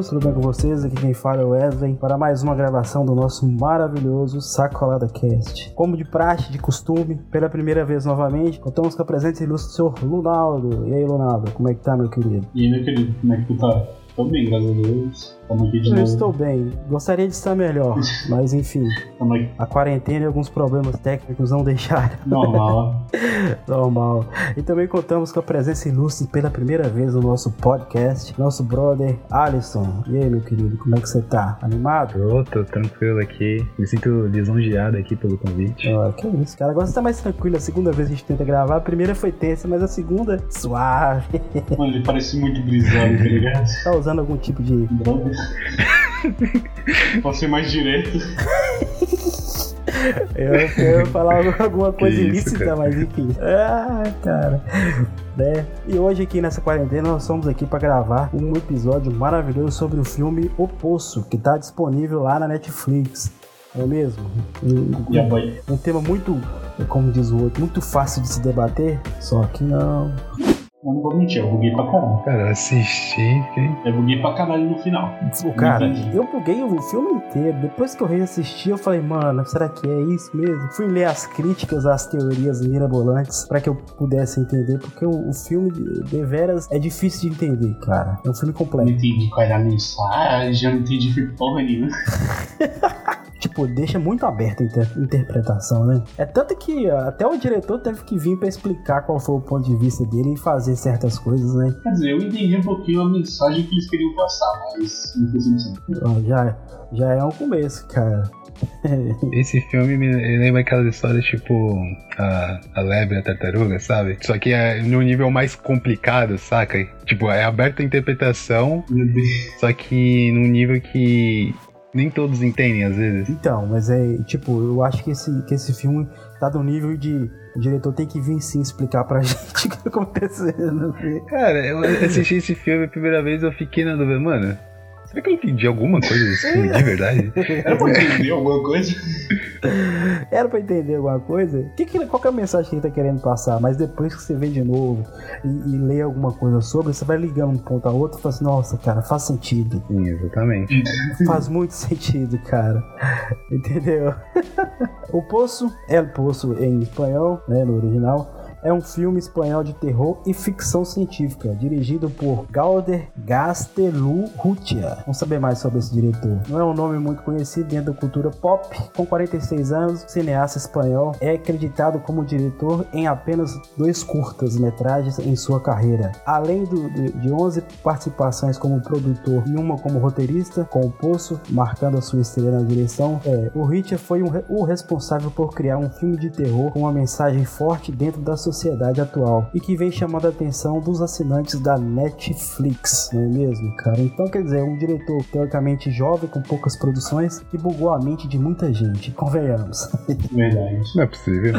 Queridos, tudo bem com vocês? Aqui quem fala é o Wesley para mais uma gravação do nosso maravilhoso Sacolada Cast. Como de praxe, de costume, pela primeira vez novamente, contamos com a presença ilustre do senhor Lunaldo. E aí, Lunaldo, como é que tá, meu querido? E aí, meu querido, como é que tu tá? Tô bem, graças a Deus. Tamo aqui de Eu novo. estou bem, gostaria de estar melhor, mas enfim, aqui. a quarentena e alguns problemas técnicos não deixaram. Normal. Normal. E também contamos com a presença ilustre pela primeira vez no nosso podcast, nosso brother Alisson. E aí, meu querido, como é que você tá? Animado? Tô, tô tranquilo aqui. Me sinto lisonjeado aqui pelo convite. Ó, que isso, cara. Agora você tá mais tranquilo. A segunda vez que a gente tenta gravar, a primeira foi tensa, mas a segunda, suave. Mano, ele parece muito grisalho, tá ligado? tá usando algum tipo de. Posso ser mais direto. Eu, eu ia falar alguma coisa isso, ilícita, cara. mas enfim. Ah, cara. Né? E hoje aqui nessa quarentena nós estamos aqui para gravar um episódio maravilhoso sobre o filme O Poço, que tá disponível lá na Netflix. Não é mesmo? Um, um tema muito, como diz o outro, muito fácil de se debater, só que não. Eu não vou mentir, eu buguei pra caralho. Cara, eu assisti, fiquei... Eu buguei pra caralho no final. O cara, Entendi. eu buguei o filme inteiro. Depois que eu reassisti, eu falei, mano, será que é isso mesmo? Fui ler as críticas, as teorias mirabolantes, pra que eu pudesse entender, porque o, o filme, de, deveras, é difícil de entender, cara. É um filme Não completo. entendi qual era a mensagem, eu não entendi porra nenhuma. Tipo, deixa muito aberta a inter- interpretação, né? É tanto que até o diretor teve que vir pra explicar qual foi o ponto de vista dele e fazer certas coisas, né? Quer dizer, eu entendi um pouquinho a mensagem que eles queriam passar, mas não 100%. Ó, já, já é um começo, cara. Esse filme me lembra aquelas histórias tipo a, a lebre e a tartaruga, sabe? Só que é no nível mais complicado, saca? Tipo, é aberta a interpretação, só que num nível que nem todos entendem às vezes. Então, mas é tipo, eu acho que esse, que esse filme tá do nível de o diretor tem que vir sim explicar pra gente o que tá acontecendo. Cara, eu assisti esse filme a primeira vez eu fiquei na dúvida, mano. Será que eu entendi alguma coisa desse filme de verdade? Era pra entender alguma coisa? Era pra entender alguma coisa? Que que, qual que é a mensagem que ele tá querendo passar? Mas depois que você vê de novo e, e lê alguma coisa sobre, você vai ligando um ponto a outro e fala assim, nossa, cara, faz sentido. Sim, exatamente. Faz muito sentido, cara. Entendeu? o Poço, El Poço em espanhol, né, no original, é um filme espanhol de terror e ficção científica, dirigido por Galder Gastelurrutia. Vamos saber mais sobre esse diretor. Não é um nome muito conhecido dentro da cultura pop. Com 46 anos, o cineasta espanhol é acreditado como diretor em apenas dois curtas-metragens em sua carreira. Além do- de, de 11 participações como produtor e uma como roteirista, com o Poço marcando a sua estreia na direção, é, o Richard foi um o responsável por criar um filme de terror com uma mensagem forte dentro da sociedade atual e que vem chamando a atenção dos assinantes da Netflix, não é mesmo, cara? Então, quer dizer, um diretor teoricamente jovem, com poucas produções, que bugou a mente de muita gente, convenhamos. Verdade. Não é possível.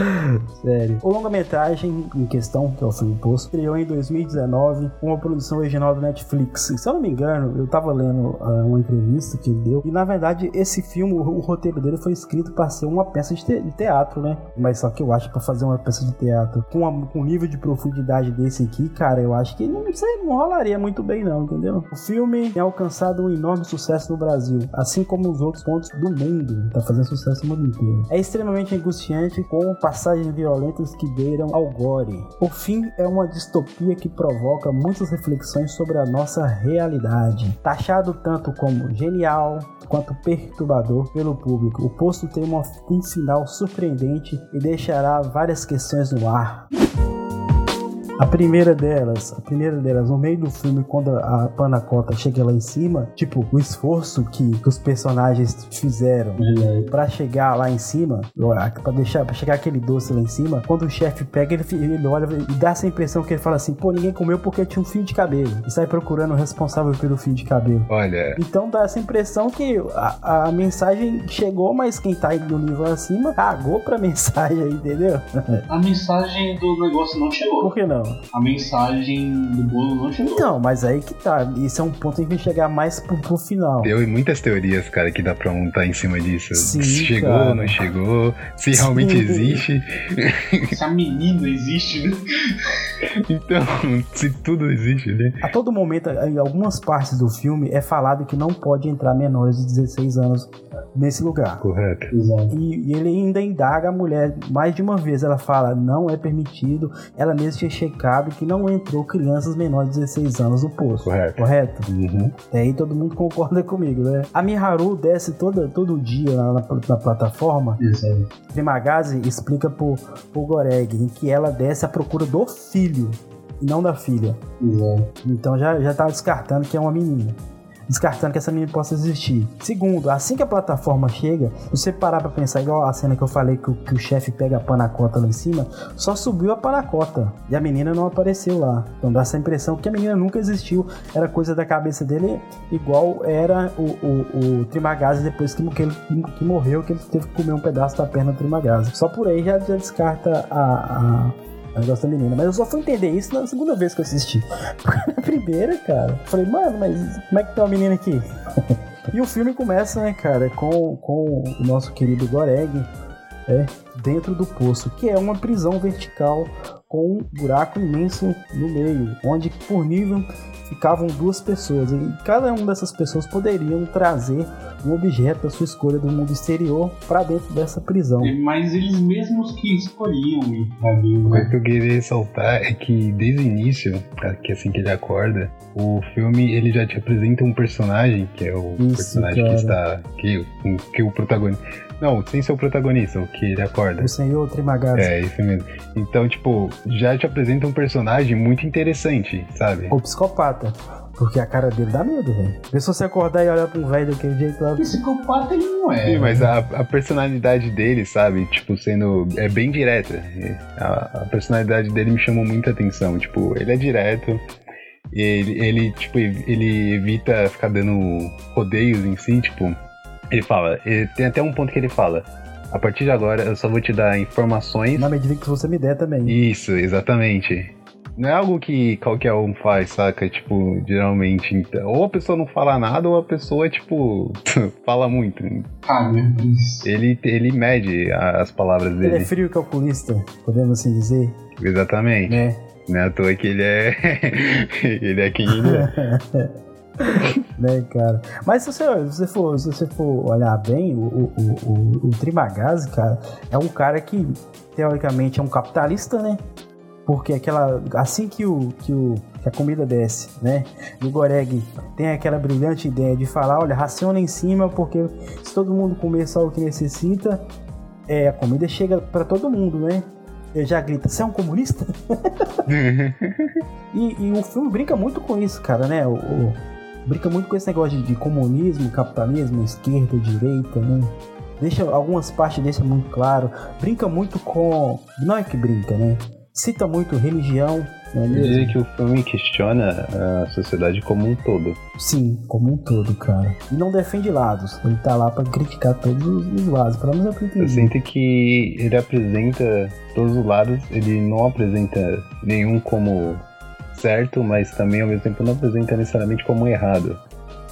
Sério. O longa-metragem em questão, que é o filme Poço, estreou em 2019 com uma produção original do Netflix. E, se eu não me engano, eu tava lendo ah, uma entrevista que ele deu, e na verdade esse filme, o, o roteiro dele foi escrito para ser uma peça de, te- de teatro, né? Mas só que eu acho pra fazer uma peça de teatro com, a- com um nível de profundidade desse aqui, cara, eu acho que não sei, não rolaria muito bem não, entendeu? O filme tem alcançado um enorme sucesso no Brasil, assim como os outros pontos do mundo. Tá fazendo sucesso no mundo inteiro. É extremamente angustiante, com passagens violentas que beiram ao gore. O fim é uma distopia que provoca muitas reflexões sobre a nossa realidade. Taxado tanto como genial quanto perturbador pelo público, o posto tem um final surpreendente e deixará várias questões no ar. out. A primeira delas, a primeira delas, no meio do filme, quando a Panacota chega lá em cima, tipo, o esforço que, que os personagens fizeram Verdade. Pra chegar lá em cima, pra deixar, para chegar aquele doce lá em cima, quando o chefe pega, ele, ele olha e dá essa impressão que ele fala assim, pô, ninguém comeu porque tinha um fio de cabelo. E sai procurando o responsável pelo fio de cabelo. Olha, Então dá essa impressão que a, a mensagem chegou, mas quem tá aí do nível acima cagou pra mensagem entendeu? A mensagem do negócio não chegou. Por que não? A mensagem do bolo não chegou. Então, mas aí que tá. Isso é um ponto em que chegar mais pro, pro final. Deu muitas teorias, cara, que dá pra montar em cima disso. Sim, se chegou, cara. não chegou, se realmente Sim. existe. Se a menina existe, né? Então, se tudo existe, né? A todo momento, em algumas partes do filme, é falado que não pode entrar menores de 16 anos nesse lugar. Correto. Exato. E, e ele ainda indaga a mulher mais de uma vez. Ela fala, não é permitido. Ela mesma tinha que não entrou crianças menores de 16 anos no poço. Correto. Correto? Uhum. E aí todo mundo concorda comigo, né? A Miharu desce toda, todo dia na, na- na plataforma. Exato. Trimagazi explica pro, pro Goreg que ela desce à procura do filho e não da filha. Exato. Então já, já tá descartando que é uma menina. Descartando que essa menina possa existir. Segundo, assim que a plataforma chega, você parar pra pensar, igual a cena que eu falei que o, que o chefe pega a panacota lá em cima, só subiu a panacota. E a menina não apareceu lá. Então dá essa impressão que a menina nunca existiu. Era coisa da cabeça dele, igual era o, o, o Trimagazi depois que, que ele que morreu, que ele teve que comer um pedaço da perna do Trimagazi. Só por aí já, já descarta a, a, a negócio da menina. Mas eu só fui entender isso na segunda vez que eu assisti. Na primeira, cara, eu falei, mano, mas como é que tem uma menina aqui? e o filme começa, né, cara, com, com o nosso querido Goreg, é, dentro do poço, que é uma prisão vertical com um buraco imenso no meio, onde por nível ficavam duas pessoas e cada uma dessas pessoas poderiam trazer um objeto da sua escolha do mundo exterior para dentro dessa prisão. Mas eles mesmos que escolhiam ir pra Uma coisa né? que eu queria ressaltar é que desde o início, que assim que ele acorda, o filme ele já te apresenta um personagem, que é o Isso, personagem cara. que está. Que, que o protagonista. Não, sem ser o protagonista, o que ele acorda. O senhor Trimagazi, É, isso mesmo. Então, tipo, já te apresenta um personagem muito interessante, sabe? o psicopata. Porque a cara dele dá medo, velho. Vê se você acordar e olhar pra um velho daquele jeito lá. Psicopata ele não é. Sim, mas a, a personalidade dele, sabe? Tipo, sendo. É bem direta. A, a personalidade dele me chamou muita atenção. Tipo, ele é direto. e Ele, ele, tipo, ele evita ficar dando rodeios em si, tipo. Ele fala. ele- tem até um ponto que ele fala. A partir de agora eu só vou te dar informações. Na medida que você me der também. Isso, exatamente. Não é algo que qualquer um faz, saca? Tipo, geralmente. então, Ou a pessoa não fala nada, ou a pessoa, tipo, fala muito. Ah, meu Deus. Ele, ele mede as palavras Ele é dele. frio e calculista, podemos assim dizer, Exatamente. né? Não é à toa que ele é. ele é quem ele é. né, cara? Mas se você, se você, for, se você for olhar bem, o, o, o, o, Trimagazi, cara, é um cara que, teoricamente, é um capitalista, né? Porque aquela. Assim que o. Que o que a comida desce, né? E o Goreg tem aquela brilhante ideia de falar, olha, raciona em cima, porque se todo mundo comer só o que necessita, é, a comida chega pra todo mundo, né? Ele já grita, você é um comunista? E, e o filme brinca muito com isso, cara, né? O, o- brinca muito com esse negócio de, de comunismo, capitalismo, esquerda, direita, né? Deixa algumas partes deixa muito claro. Brinca muito com. Não é que brinca, né? Cita muito religião, não é Eu mesmo? que o filme questiona a sociedade como um todo. Sim, como um todo, cara. E não defende lados. Ele tá lá pra criticar todos os, os lados. Pelo menos é eu Eu entendi. sinto que ele apresenta todos os lados, ele não apresenta nenhum como certo, mas também ao mesmo tempo não apresenta necessariamente como errado.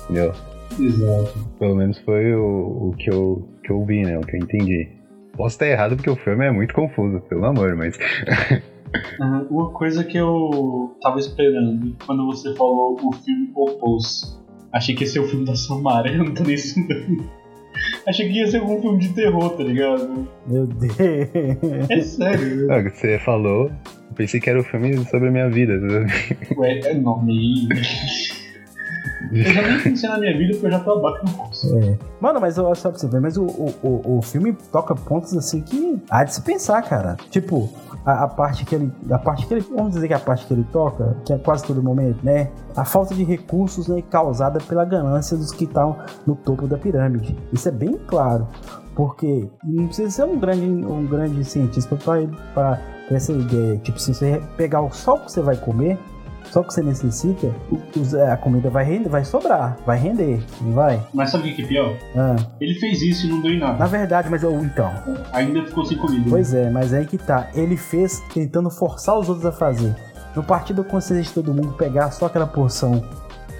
Entendeu? Exato. Pelo menos foi o, o que, eu, que eu vi, né? O que eu entendi. Posso estar errado porque o filme é muito confuso, pelo amor, mas. Uma coisa que eu tava esperando quando você falou o filme Opus. Achei que ia ser o filme da Samara, eu não tô nem estudando. Achei que ia ser algum filme de terror, tá ligado? Meu Deus. É sério. Ah, Você falou, pensei que era o filme sobre a minha vida. Ué, é nome. Eu já nem pensei na minha vida porque eu já tô abaixo no curso. É. Mano, mas eu só pra você ver, mas o, o, o, o filme toca pontos assim que há de se pensar, cara. Tipo, a, a parte que ele. A parte que ele. Vamos dizer que a parte que ele toca, que é quase todo momento, né? A falta de recursos né, causada pela ganância dos que estão no topo da pirâmide. Isso é bem claro. Porque não precisa ser um grande, um grande cientista para ter essa ideia. Tipo, se você pegar o só o que você vai comer, só o que você necessita, a comida vai render, vai sobrar, vai render, não vai? Mas sabe o que é pior? Ah, Ele fez isso e não deu em na nada. verdade, mas eu, então, Ainda ficou sem comida. pois é, mas aí que tá. Ele fez tentando forçar os outros a fazer. No partido da consciência de todo mundo pegar só aquela porção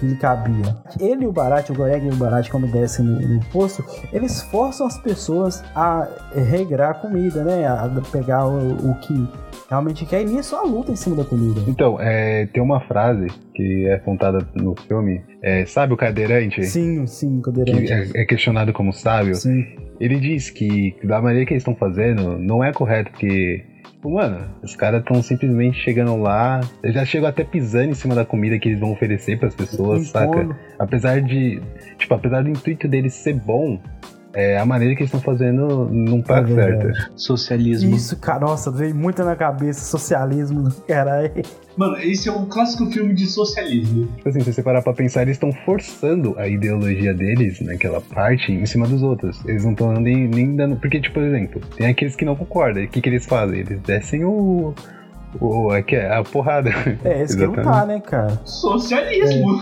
que lhe cabia. Ele e o Barat, o Goreg e o Barat, quando descem no, no poço, eles forçam as pessoas a regrar a comida, né? A pegar o, o que realmente quer, e nisso a luta em cima da comida. Então, é, tem uma frase que é contada no filme, é, sabe o cadeirante? Sim, sim, o cadeirante. Que é, é questionado como sábio. Sim. Ele diz que da maneira que eles estão fazendo não é correto, porque Tipo, mano, os caras estão simplesmente chegando lá. Eu já chego até pisando em cima da comida que eles vão oferecer para as pessoas, saca? Apesar de. Tipo, apesar do intuito deles ser bom, é, a maneira que eles estão fazendo não tá é certa. Socialismo. Isso, cara, nossa, veio muito na cabeça, socialismo, caralho. Mano, esse é um clássico filme de socialismo. Tipo assim, se você parar pra pensar, eles estão forçando a ideologia deles naquela parte em cima dos outros. Eles não estão nem, nem dando. Porque, tipo, por exemplo, tem aqueles que não concordam. O que, que eles fazem? Eles descem o. O, é que é a porrada. É, esse que não tá, né, cara? Socialismo.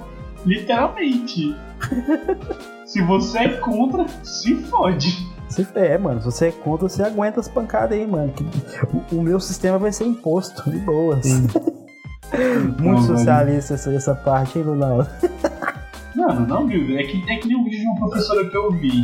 É. Literalmente. Se você é contra, se fode. É, mano, se você é contra, você aguenta as pancadas aí, mano. O, o meu sistema vai ser imposto, de boas. Muito não, socialista essa, essa parte, hein, Lunal? Não, não, viu? É que, é que nem um vídeo de uma professora que eu vi.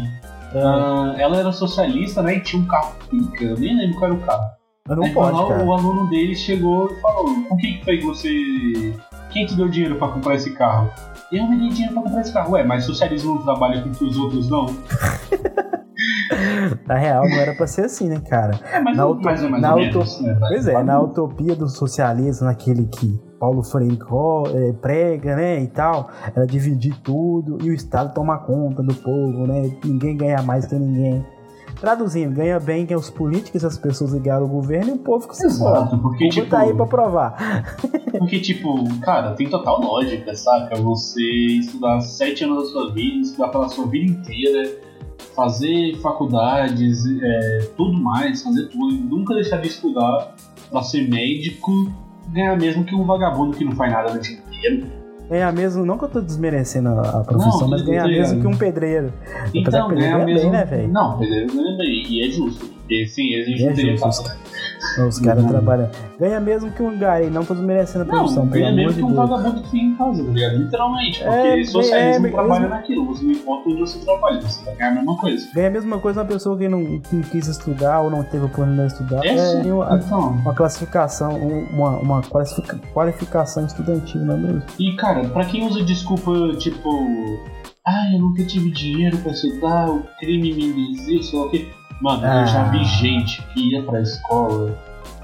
Uh, ela era socialista, né? E tinha um carro pica. Eu nem lembro qual era o carro. Mas não Aí, pode, lá, o aluno dele chegou e falou: Com quem que foi que você. Quem te deu dinheiro pra comprar esse carro? Eu me dei dinheiro pra comprar esse carro. Ué, mas socialismo não trabalha com que os outros não? Na real, não era pra ser assim, né, cara? É, mas, na não, mais, mais na menos, né? Pois é, na utopia do socialismo, naquele que Paulo Freire é, prega, né, e tal, era dividir tudo e o Estado tomar conta do povo, né? Ninguém ganha mais que ninguém. Traduzindo, ganha bem quem é os políticos, as pessoas ligadas ao governo e o povo que se Exato, porque, o tipo, tá aí pra provar. Porque, tipo, cara, tem total lógica, saca? Você estudar sete anos da sua vida, estudar pela sua vida inteira, fazer faculdades, é, tudo mais, fazer tudo, nunca deixar de estudar pra ser médico, ganhar mesmo que um vagabundo que não faz nada no dia inteiro ganhar mesmo, não que eu tô desmerecendo a, profissão, não, mas ganhar mesmo que um pedreiro. Então, ganhar mesmo. Bem, né, velho? Não, pedreiro ganha bem, e é justo. Porque sim, a gente é não teria justo. Os caras trabalham. Ganha mesmo que um gari, não tô desmerecendo a profissão. Não, ganha mesmo que um vagabundo que fica em casa, tá ligado? Literalmente. Porque é, socialismo é, trabalha é, naquilo. Você não importa onde você trabalha, você vai ganhar a mesma coisa. Ganha a mesma coisa uma pessoa que não que quis estudar ou não teve oportunidade de estudar. É, é uma, então. uma classificação, uma, uma qualificação estudantil, não é mesmo? E cara, pra quem usa desculpa tipo. Ah, eu nunca tive dinheiro pra estudar, o crime me induzir, sei lá o quê Mano, ah. eu já vi ah. gente que ia pra escola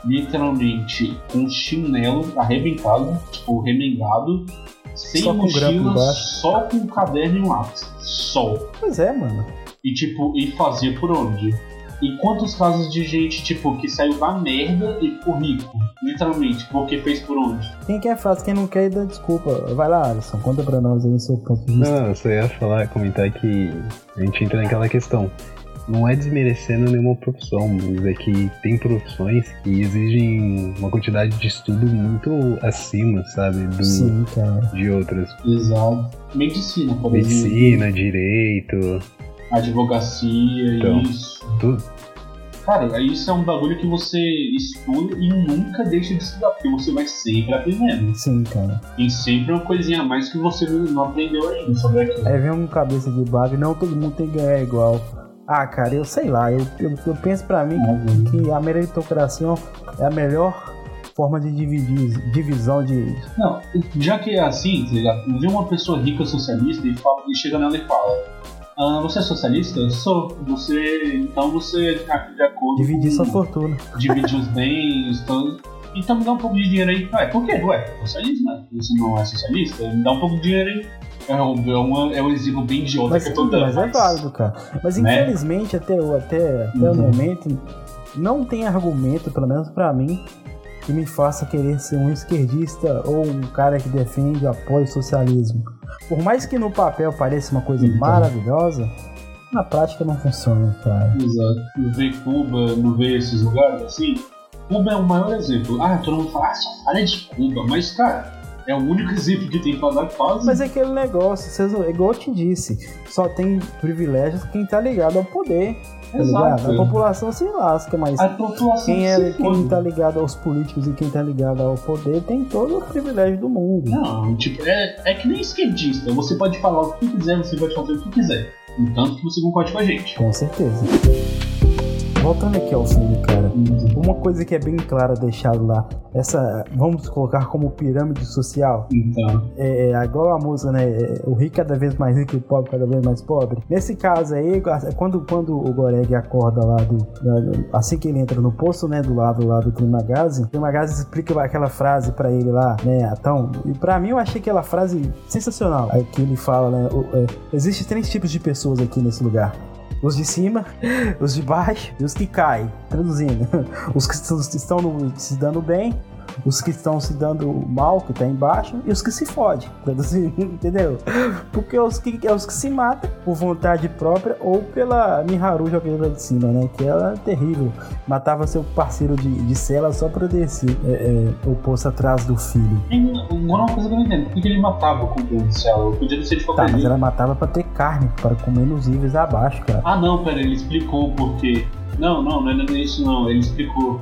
literalmente com chinelo arrebentado, tipo, remendado, sem só mochila, só com um caderno e um lápis. Só. Pois é, mano. E tipo, e fazia por onde? E quantos casos de gente, tipo, que saiu da merda e ficou rico? Literalmente, porque fez por onde? Quem quer faz, quem não quer, dá desculpa. Vai lá, Alisson, conta pra nós aí seu ponto de vista. Não, eu só ia falar, comentar que a gente entra naquela questão não é desmerecendo nenhuma profissão, mas é que tem profissões que exigem uma quantidade de estudo muito acima, sabe? Do, Sim, cara. De outras. Exato. Medicina, por Medicina, direito. Advocacia, então, isso. Tudo. Cara, isso é um bagulho que você estuda e nunca deixa de estudar, porque você vai sempre aprendendo. Sim, cara. Tem sempre uma coisinha a mais que você não aprendeu ainda sobre aquilo. Aí vem um cabeça de bag, não todo mundo tem que ganhar igual. Ah, cara, eu sei lá, eu, eu, eu penso para mim uhum. que a meritocracia é a melhor forma de dividir, divisão de. Não, já que é assim, vê uma pessoa rica socialista e, fala, e chega nela e fala: ah, Você é socialista? Sou. Você. Então você tá de acordo. Dividir com, sua fortuna. Dividir os bens, então, então me dá um pouco de dinheiro aí. Ué, por quê? Ué, socialista, né? Você não é socialista? Me dá um pouco de dinheiro aí. É um, é, uma, é um exemplo bem idiota mas, que eu tô dando. Mas, é válido, cara. Mas né? infelizmente, até, até, até uhum. o momento, não tem argumento, pelo menos para mim, que me faça querer ser um esquerdista ou um cara que defende apoio ao socialismo. Por mais que no papel pareça uma coisa então. maravilhosa, na prática não funciona, cara. Exato. Não vê Cuba, não vê esses lugares assim. Cuba é o maior exemplo. Ah, todo mundo fala, ah, só fala de Cuba, mas cara, é o único exemplo que tem pra dar quase. Mas é aquele negócio, vocês, igual eu te disse, só tem privilégios quem tá ligado ao poder. Tá Exato. A população se lasca, mas quem, é, quem tá ligado aos políticos e quem tá ligado ao poder tem todo o privilégio do mundo. Não, tipo, é, é que nem esquerdista. Você pode falar o que quiser, você pode fazer o que quiser. Entanto que você concorde com a gente. Com certeza. Voltando aqui ao filme, cara. Uma coisa que é bem clara deixado lá, essa, vamos colocar como pirâmide social. Então. É, é igual a música, né? É, o rico cada vez mais rico e o pobre cada vez mais pobre. Nesse caso aí, quando, quando o Goreg acorda lá do, da, assim que ele entra no poço, né, do lado lá do Trimagazi, o Trimagazi explica aquela frase para ele lá, né? Então, e para mim eu achei aquela frase sensacional. Aí que ele fala, né? É, Existem três tipos de pessoas aqui nesse lugar os de cima, os de baixo e os que caem. Traduzindo, os que estão se dando bem os que estão se dando mal, que tá embaixo, e os que se fodem, entendeu? Porque os que, é os que se matam por vontade própria ou pela Miharu jogando de cima, né? Que ela é terrível. Matava seu parceiro de, de cela só pra descer é, é, o poço atrás do filho. Agora uma coisa que eu não entendo, por que ele matava com o de cela? Podia ser de qualquer tá, mas ela matava pra ter carne, para comer nos níveis abaixo, cara. Ah não, pera, ele explicou o porquê. Não, não, não é isso não, ele explicou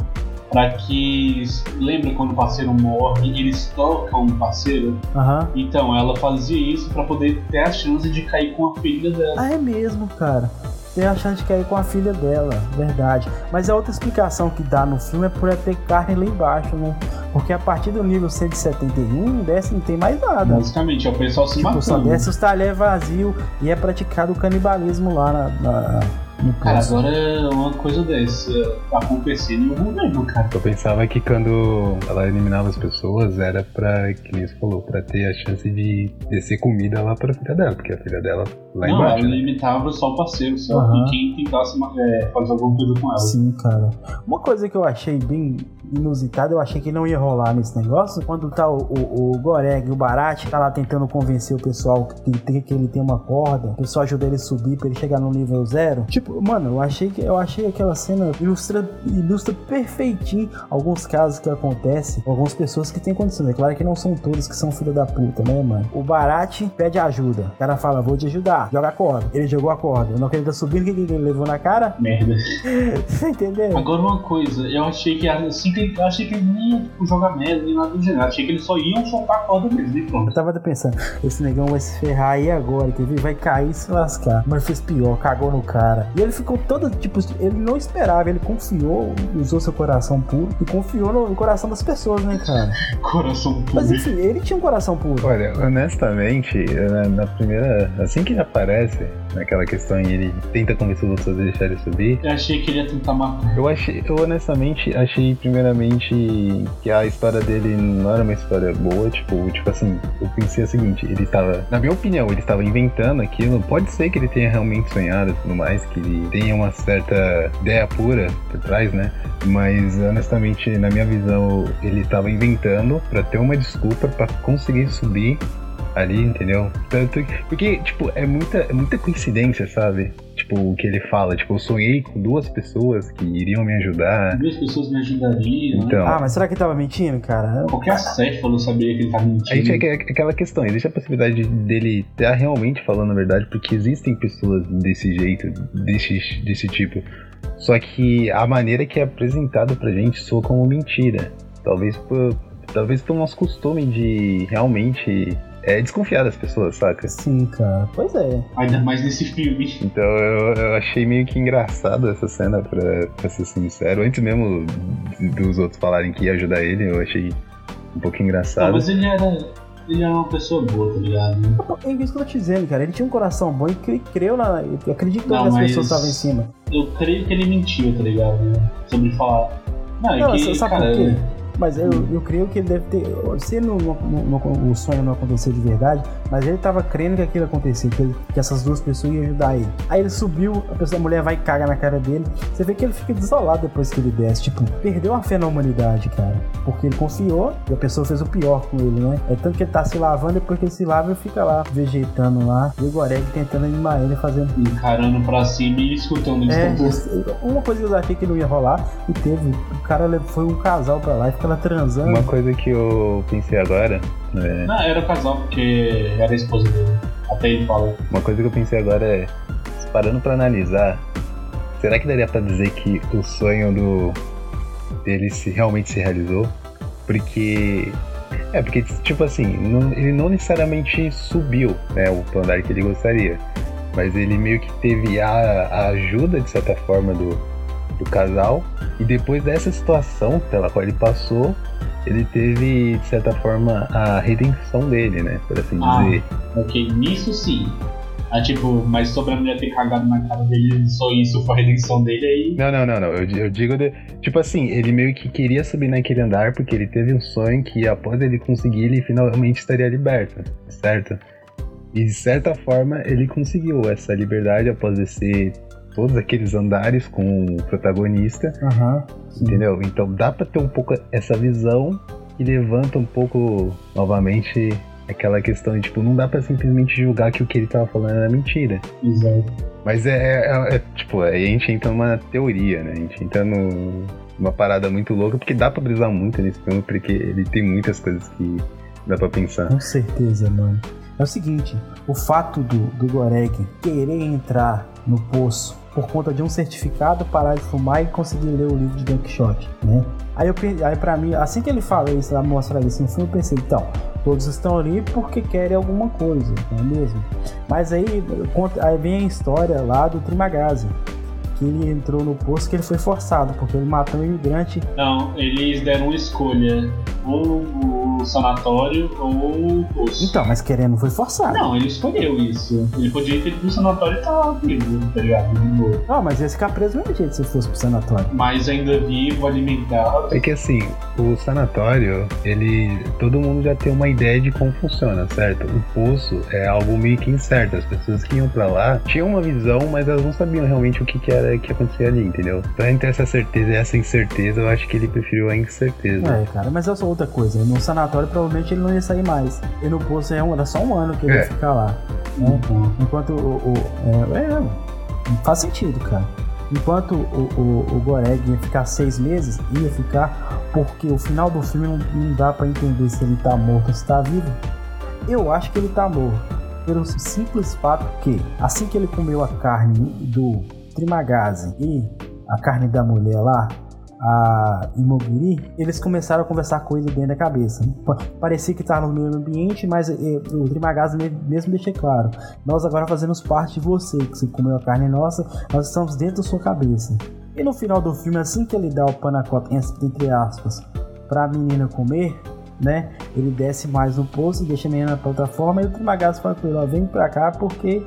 para que lembra quando o parceiro morre eles tocam o parceiro uhum. então ela fazia isso para poder ter a chance de cair com a filha dela ah é mesmo cara tem a chance de cair com a filha dela, verdade. Mas a outra explicação que dá no filme é por ela ter carne lá embaixo, né? Porque a partir do nível 171, desce não tem mais nada. Basicamente, é o pessoal se tipo, matando. Só desce os talheres vazios e é praticado o canibalismo lá na, na Cara, agora uma coisa dessa acontecendo eu vou mesmo, cara. Eu pensava que quando ela eliminava as pessoas era pra, que nem você falou, pra ter a chance de descer comida lá pra filha dela, porque a filha dela lá Não, embaixo. Ela né? limitava só o parceiro, só uhum. quem tentasse é, fazer alguma coisa com ela. Sim, cara. Uma coisa que eu achei bem inusitada, eu achei que não ia rolar nesse negócio. Quando tá o, o, o Goreg, o Barat, tá lá tentando convencer o pessoal que, tem, que ele tem uma corda, o pessoal ajuda ele a subir pra ele chegar no nível zero. Tipo, mano, eu achei que eu achei aquela cena ilustra, ilustra perfeitinho alguns casos que acontecem algumas pessoas que têm condições. É claro que não são todos que são filho da puta, né, mano? O Barat pede ajuda. O cara fala, vou te ajudar. Joga a corda. Ele jogou a corda. Não que ele tá subindo, o que ele levou na cara? Merda. Você entendeu? Agora uma coisa, eu achei que assim que eu achei que ele nem ia tipo, jogar merda nem nada do gênero. Achei que eles só iam soltar a corda mesmo e pronto. Eu tava pensando, esse negão vai se ferrar aí agora, que ele vai cair e se lascar. Mas fez pior, cagou no cara. E ele ficou todo, tipo, ele não esperava, ele confiou, usou seu coração puro e confiou no, no coração das pessoas, né, cara? coração puro. Mas enfim, ele tinha um coração puro. Olha, honestamente, na, na primeira. Assim que ele aparece, naquela questão e ele tenta convencer os outros a deixar ele subir. Eu achei que ele ia tentar matar. Eu achei, eu honestamente achei primeiramente que a história dele não era uma história boa, tipo, tipo assim, eu pensei o seguinte, ele tava, na minha opinião, ele estava inventando aquilo, pode ser que ele tenha realmente sonhado e tudo mais, que ele tenha uma certa ideia pura por trás, né? Mas honestamente, na minha visão, ele estava inventando para ter uma desculpa para conseguir subir ali, entendeu? Tanto porque, tipo, é muita, é muita coincidência, sabe? Tipo, o que ele fala, tipo, eu sonhei com duas pessoas que iriam me ajudar. Duas pessoas me ajudariam. Né? Então, ah, mas será que ele tava mentindo, cara? Qualquer falou sabia que ele tava mentindo. A gente é aquela questão, existe a possibilidade dele estar tá realmente falando a verdade, porque existem pessoas desse jeito, desse, desse tipo. Só que a maneira que é apresentado pra gente soa como mentira. Talvez por, talvez pelo nosso costume de realmente é desconfiar das pessoas, saca? Sim, cara. Pois é. Ainda mais nesse filme. Então eu, eu achei meio que engraçado essa cena, pra, pra ser sincero. Antes mesmo dos outros falarem que ia ajudar ele, eu achei um pouco engraçado. Não, mas ele era. Ele era uma pessoa boa, tá ligado? É isso que eu tô te dizendo, cara. Ele tinha um coração bom e ele creu na. Ele acreditou que as pessoas estavam em cima. Eu creio que ele mentiu, tá ligado? Sobre falar. Não, não é que, sabe cara, por quê? Mas eu, eu creio que ele deve ter. Se não, não, não, o sonho não aconteceu de verdade, mas ele tava crendo que aquilo acontecia, que, ele, que essas duas pessoas iam ajudar ele. Aí ele subiu, a, pessoa, a mulher vai e caga na cara dele. Você vê que ele fica desolado depois que ele desce. Tipo, perdeu a fé na humanidade, cara. Porque ele confiou e a pessoa fez o pior com ele, né? É tanto que ele tá se lavando, depois que ele se lava, ele fica lá, vegetando lá. E o Goreg tentando animar ele, fazendo. Encarando pra cima e escutando é, Uma coisa que eu achei que não ia rolar, e teve. O cara foi um casal pra lá e ela transando. Uma coisa que eu pensei agora. É... Não, era o casal, porque era a esposa dele. Até ele fala. Uma coisa que eu pensei agora é. Parando pra analisar, será que daria pra dizer que o sonho do dele se, realmente se realizou? Porque. É, porque, tipo assim, não, ele não necessariamente subiu né, o andar que ele gostaria. Mas ele meio que teve a, a ajuda, de certa forma, do, do casal. E depois dessa situação pela qual ele passou, ele teve, de certa forma, a redenção dele, né? Por assim Ah. dizer. Ok, nisso sim. Ah, tipo, mas sobre a mulher ter cagado na cara dele, só isso foi a redenção dele aí. Não, não, não, não. Eu, eu digo, de- tipo assim, ele meio que queria subir naquele andar porque ele teve um sonho que após ele conseguir, ele finalmente estaria liberto, certo? E de certa forma, ele conseguiu essa liberdade após descer todos aqueles andares com o protagonista, sim. entendeu? Então dá pra ter um pouco essa visão que levanta um pouco novamente aquela questão de, tipo, não dá pra simplesmente julgar que o que ele tava falando era mentira. Exato. Mas é, é- é, tipo, aí a gente entra numa teoria, né? A gente entra no- numa parada muito louca, porque dá pra brisar muito nesse filme, porque ele tem muitas coisas que dá pra pensar. Com certeza, mano. É o seguinte, o fato do, do Goreg querer entrar no poço por conta de um certificado, parar de fumar e conseguir ler o livro de Don Quixote, né? Aí, eu, aí pra mim, assim que ele fala isso, ela mostra isso no eu pensei, então, todos estão ali porque querem alguma coisa, não é mesmo? Mas aí, aí vem a história lá do Trimagazi, que ele entrou no poço que ele foi forçado, porque ele matou um imigrante Não, eles deram uma escolha. Ou o sanatório ou o poço. Então, mas querendo foi forçado. Não, ele escolheu isso. Ele podia ter ido pro sanatório e tá vivo, tá ligado? Não, mas ia ficar preso do mesmo jeito se fosse pro sanatório. Mas ainda vivo, alimentado. É que assim, o sanatório, ele. Todo mundo já tem uma ideia de como funciona, certo? O poço é algo meio que incerto. As pessoas que iam pra lá tinham uma visão, mas elas não sabiam realmente o que, que era que acontecia ali, entendeu? Então entre essa certeza e essa incerteza, eu acho que ele preferiu a incerteza. É, cara, mas é só outra coisa. No sanatório provavelmente ele não ia sair mais. E no poço é um- era só um ano que ele É. ia ficar lá. Né? Enquanto o. o- é, é, faz sentido, cara. Enquanto o, o, o Goreg ia ficar seis meses, ia ficar porque o final do filme não, não dá pra entender se ele tá morto ou se tá vivo. Eu acho que ele tá morto. Pelo simples fato que, assim que ele comeu a carne do Trimagazi e a carne da mulher lá, a Imogiri, eles começaram a conversar com ele dentro da cabeça. Pa- Parecia que estava no mesmo ambiente, mas o Trimagazi me- mesmo deixa claro. Nós agora fazemos parte de você, que você comeu a carne nossa, nós estamos dentro da sua cabeça. E no final do filme, assim que ele dá o panacota, entre aspas, pra menina comer, né? Ele desce mais no poço, deixa a menina na plataforma e o Trimagazi fala com ele, vem pra cá porque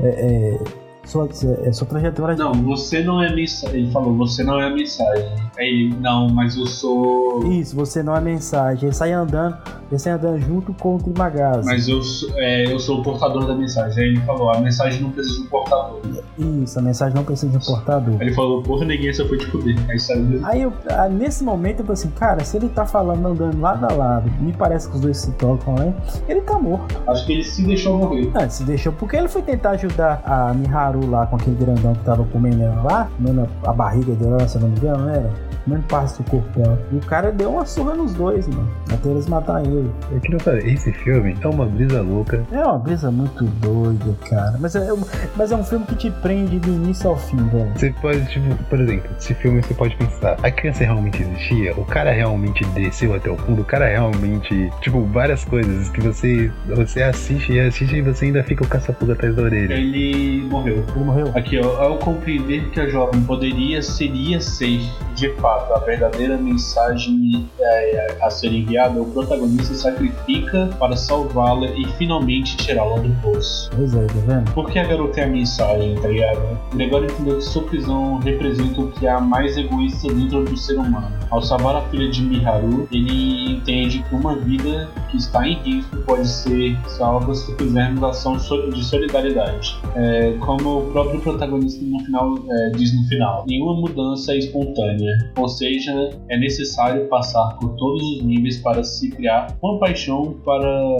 é, é, sua, é, sua trajetória Não, você não é mensagem. Ele falou, você não é a mensagem. Aí não, mas eu sou. Isso, você não é mensagem. Ele sai andando, ele sai andando junto com o Trimagazi. Mas eu sou, é, eu sou o portador da mensagem. Aí ele falou, a mensagem não precisa de um portador. Isso, a mensagem não precisa de um portador. Aí ele falou, porra, ninguém só foi te fuder. Aí saiu. Aí eu, ah, nesse momento eu falei assim, cara, se ele tá falando andando lado a lado, me parece que os dois se tocam, né? Ele tá morto. Acho que ele se deixou morrer. Ah, ele se deixou porque ele foi tentar ajudar a Lá com aquele grandão que tava comendo ela lá, comendo a barriga dela, se não me engano, não era? Comendo parte do corpo dela. E o cara deu uma surra nos dois, mano. Até eles matar ele. Eu queria falar, esse filme é uma brisa louca. É uma brisa muito doida, cara. Mas é, mas é um filme que te prende do início ao fim, velho. Você pode, tipo, por exemplo, esse filme você pode pensar, a criança realmente existia? O cara realmente desceu até o fundo? O cara realmente, tipo, várias coisas que você, você assiste e assiste e você ainda fica com essa pulga atrás da orelha. Ele morreu. Ele morreu. Aqui, ó, ao compreender que a jovem poderia, seria ser, de fato, a verdadeira mensagem é, a ser enviada, o protagonista sacrifica para salvá-la e finalmente tirá-la do poço. Pois é, tá vendo? Por que a garota é a mensagem, tá ligado? Gregório entendeu que sua prisão representa o que há mais egoísta dentro do ser humano. Ao salvar a filha de Miharu, ele entende que uma vida que está em risco pode ser salva se fizermos ação de solidariedade. É, como o próprio protagonista no final é, diz no final, nenhuma mudança é espontânea, ou seja, é necessário passar por todos os níveis para se criar compaixão para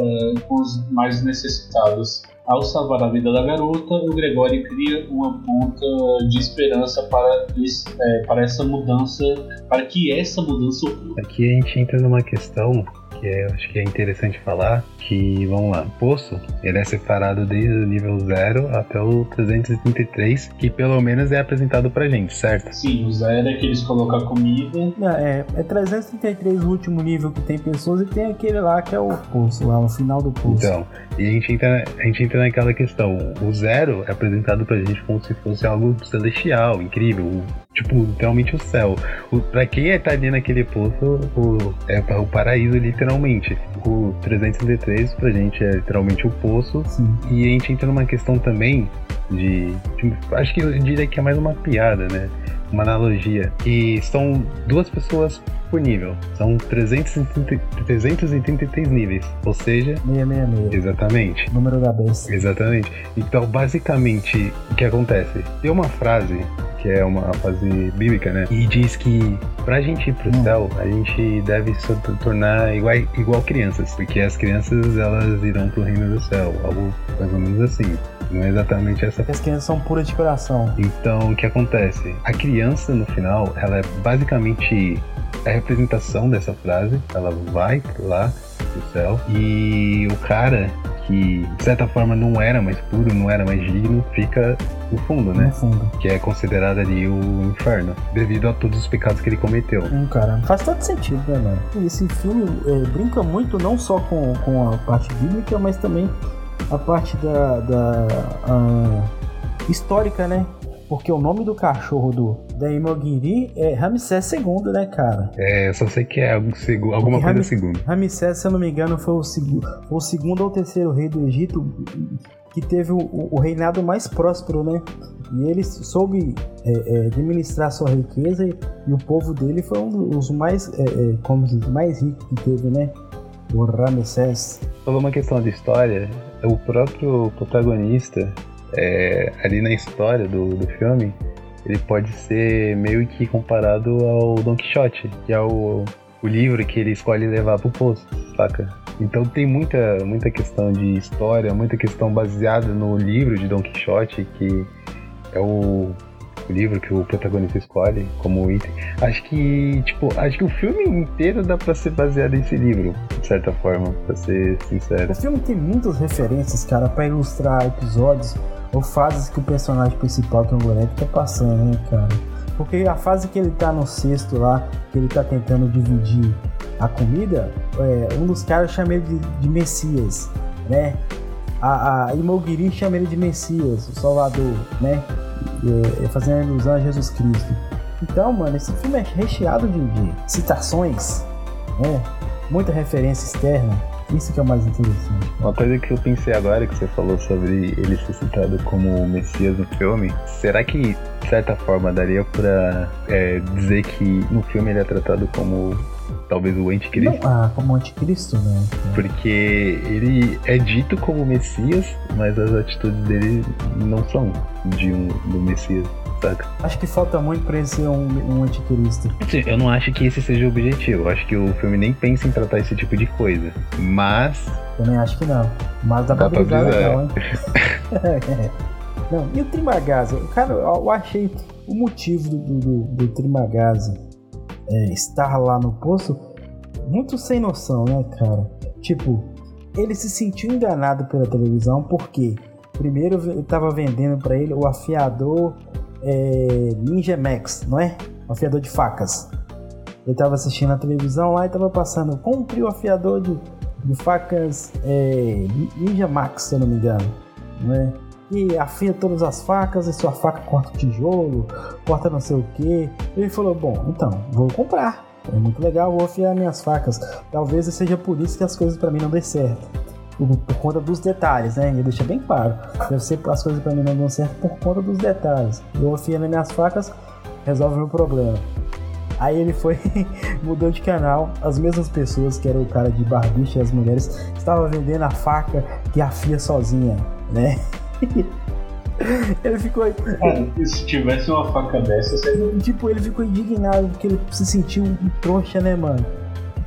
com os mais necessitados. Ao salvar a vida da garota, o Gregório cria uma ponta de esperança para, é, para essa mudança, para que essa mudança ocorra. Aqui a gente entra numa questão que é, eu acho que é interessante falar, que, vamos lá, o Poço, ele é separado desde o nível 0 até o 333, que pelo menos é apresentado pra gente, certo? Sim, o zero é que eles colocam a comida. É, é 333 o último nível que tem pessoas e tem aquele lá que é o poço, lá no final do poço. Então, e a gente, entra, a gente entra naquela questão, o zero é apresentado pra gente como se fosse algo celestial, incrível, tipo, literalmente o céu. O, pra quem é tá ali naquele poço, o, é o paraíso, literalmente. O 333 pra gente é literalmente o poço. Sim. E a gente entra numa questão também de, de. Acho que eu diria que é mais uma piada, né? Uma analogia. E são duas pessoas por nível. São 330, 333 níveis. Ou seja. 666. Exatamente. Número da besta. Exatamente. Então, basicamente, o que acontece? Tem uma frase que é uma frase bíblica, né? E diz que pra gente ir pro hum. céu, a gente deve se tornar igual, igual crianças, porque as crianças elas irão pro reino do céu, algo mais ou menos assim. Não é exatamente essa. As crianças são puras de coração. Então, o que acontece? A criança, no final, ela é basicamente a representação dessa frase. Ela vai lá pro céu e o cara que de certa forma não era mais puro, não era mais digno, fica no fundo, né? No fundo. Que é considerado ali o inferno, devido a todos os pecados que ele cometeu. Hum, cara, faz todo sentido, né, mano? Esse filme é, brinca muito não só com, com a parte bíblica, mas também a parte da, da a, histórica, né? Porque o nome do cachorro do da Imogiri é Ramsés II, né, cara? É, eu só sei que é algo, alguma coisa segundo. Ramsés, se eu não me engano, foi o, foi o segundo ou terceiro rei do Egito que teve o, o reinado mais próspero, né? E ele soube é, é, administrar sua riqueza e, e, o povo dele foi um dos mais, é, é como diz, mais ricos que teve, né? O Ramsés. Falou uma questão de história, o próprio protagonista é, ali na história do, do filme, ele pode ser meio que comparado ao Don Quixote, que é o, o livro que ele escolhe levar pro poço, saca? Então tem muita, muita questão de história, muita questão baseada no livro de Don Quixote, que é o, livro que o protagonista escolhe como item. Acho que, tipo, acho que o filme inteiro dá pra ser baseado nesse livro, de certa forma, pra ser sincero. O filme tem muitas referências, cara, para ilustrar episódios ou fases que o personagem principal, que é o Goretti, tá passando, né, cara? Porque a fase que ele tá no cesto lá, que ele tá tentando dividir a comida, é, um dos caras chama ele de, de Messias, né? A, a Imogiri chama ele de Messias, o Salvador, né? É, fazendo alusão a Jesus Cristo. Então, mano, esse filme é recheado de, de citações, né? Muita referência externa. Isso que é o mais interessante. Uma coisa que eu pensei agora que você falou sobre ele ser citado como Messias no filme, será que de certa forma daria pra é, dizer que no filme ele é tratado como talvez o anticristo? Não, ah, como anticristo, né? Porque ele é dito como Messias, mas as atitudes dele não são de um do Messias saca? Acho que falta muito pra ele ser um, um anticristo. Eu não acho que esse seja o objetivo. Eu acho que o filme nem pensa em tratar esse tipo de coisa. Mas. Também acho que não. Mas dá, dá pra brisar legal, hein? não, e o Trimagazi? Cara, eu achei o motivo do, do, do é, estar lá no poço muito sem noção, né, cara? Tipo, ele se sentiu enganado pela televisão porque primeiro eu tava vendendo para ele o afiador é, Ninja Max, não é? Um afiador de facas. Ele estava assistindo a televisão lá e estava passando. Compre o afiador de, de facas é, Ninja Max, se eu não me engano. Não é? E afia todas as facas e sua faca corta tijolo, corta não sei o que. Ele falou: Bom, então, vou comprar. É muito legal, vou afiar minhas facas. Talvez seja por isso que as coisas para mim não dê certo por conta dos detalhes, né? Ele deixa bem claro. Deve ser as coisas para mim não dão certo por conta dos detalhes. Eu afiando minhas facas, resolve o meu problema. Aí ele foi, mudou de canal. As mesmas pessoas, que era o cara de barbicha e as mulheres, estavam vendendo a faca que afia sozinha, né? ele ficou. É, se tivesse uma faca dessa, seria. Tipo, ele ficou indignado porque ele se sentiu um trouxa, né, mano?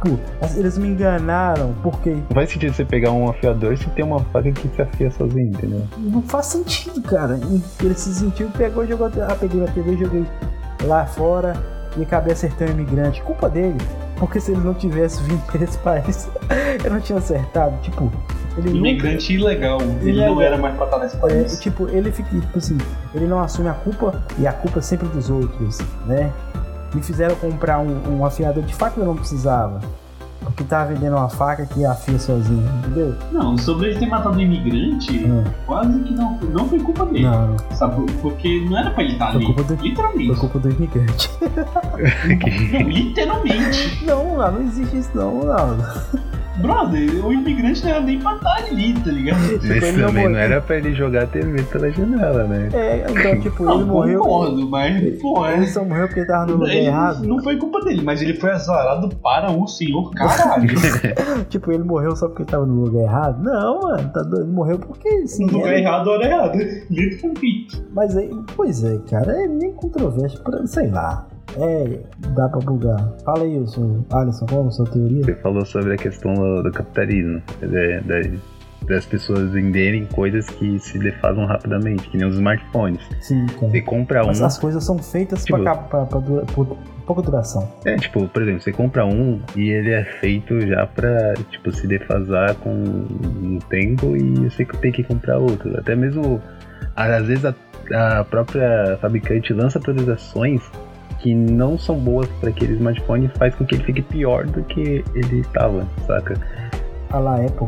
tipo, eles me enganaram, porque. Não faz sentido você pegar um afiador se tem uma faca que se afia sozinho, entendeu? Não faz sentido, cara. Ele se sentiu, pegou, jogou. Ah, peguei a TV, joguei lá fora e acabei acertando o imigrante. Culpa dele. Porque se ele não tivesse vindo para esse país, eu não tinha acertado. Tipo, ele imigrante nunca... ilegal. Ele, ele não era mais pra estar nesse país. É, tipo, ele fica, tipo assim, ele não assume a culpa e a culpa é sempre dos outros, né? Me fizeram comprar um, um afiador de faca que eu não precisava. porque tava vendendo uma faca que afia sozinho, entendeu? Não, sobre ele ter matado um imigrante, Hum. quase que não, não foi culpa dele. Não. Sabe? Porque não era pra ele estar Foi ali. culpa do- Literalmente. Foi culpa do imigrante. Não, literalmente. Não, não, não existe isso não, não. Brother, o imigrante não era nem pra estar ali, tá ligado? Mas ele não também não era pra ele jogar a TV pela janela, né? É, então, tipo, Não, ele morreu. concordo, mas, pô, é. Ele só morreu porque tava no lugar Ele errado. não foi culpa dele, mas ele foi azarado para o senhor caralho. Tipo, ele morreu só porque tava no lugar errado? Não, mano, tá doido. Ele morreu porque sim. no lugar é- errado, hora errada. Literalmente. Mas aí, pois é, cara, é nem controvérsia, pra- sei lá. É, dá pra bugar. Fala aí, senhor Alisson, qual é a sua teoria? Você falou sobre a questão do, do capitalismo, da- da- das pessoas venderem coisas que se defasam rapidamente, que nem os smartphones. Sim, cara. Você compra Mas um, as coisas são feitas Tipo- pra, pra, pra dura- por pouca duração. é tipo, por exemplo, você compra um e ele é feito já pra, tipo, se defasar com um tempo e você tem que comprar outro. Até mesmo, às vezes a, a própria fabricante lança atualizações que não são boas para aquele smartphone faz com que ele fique pior do que ele estava, saca? A lá, Apple.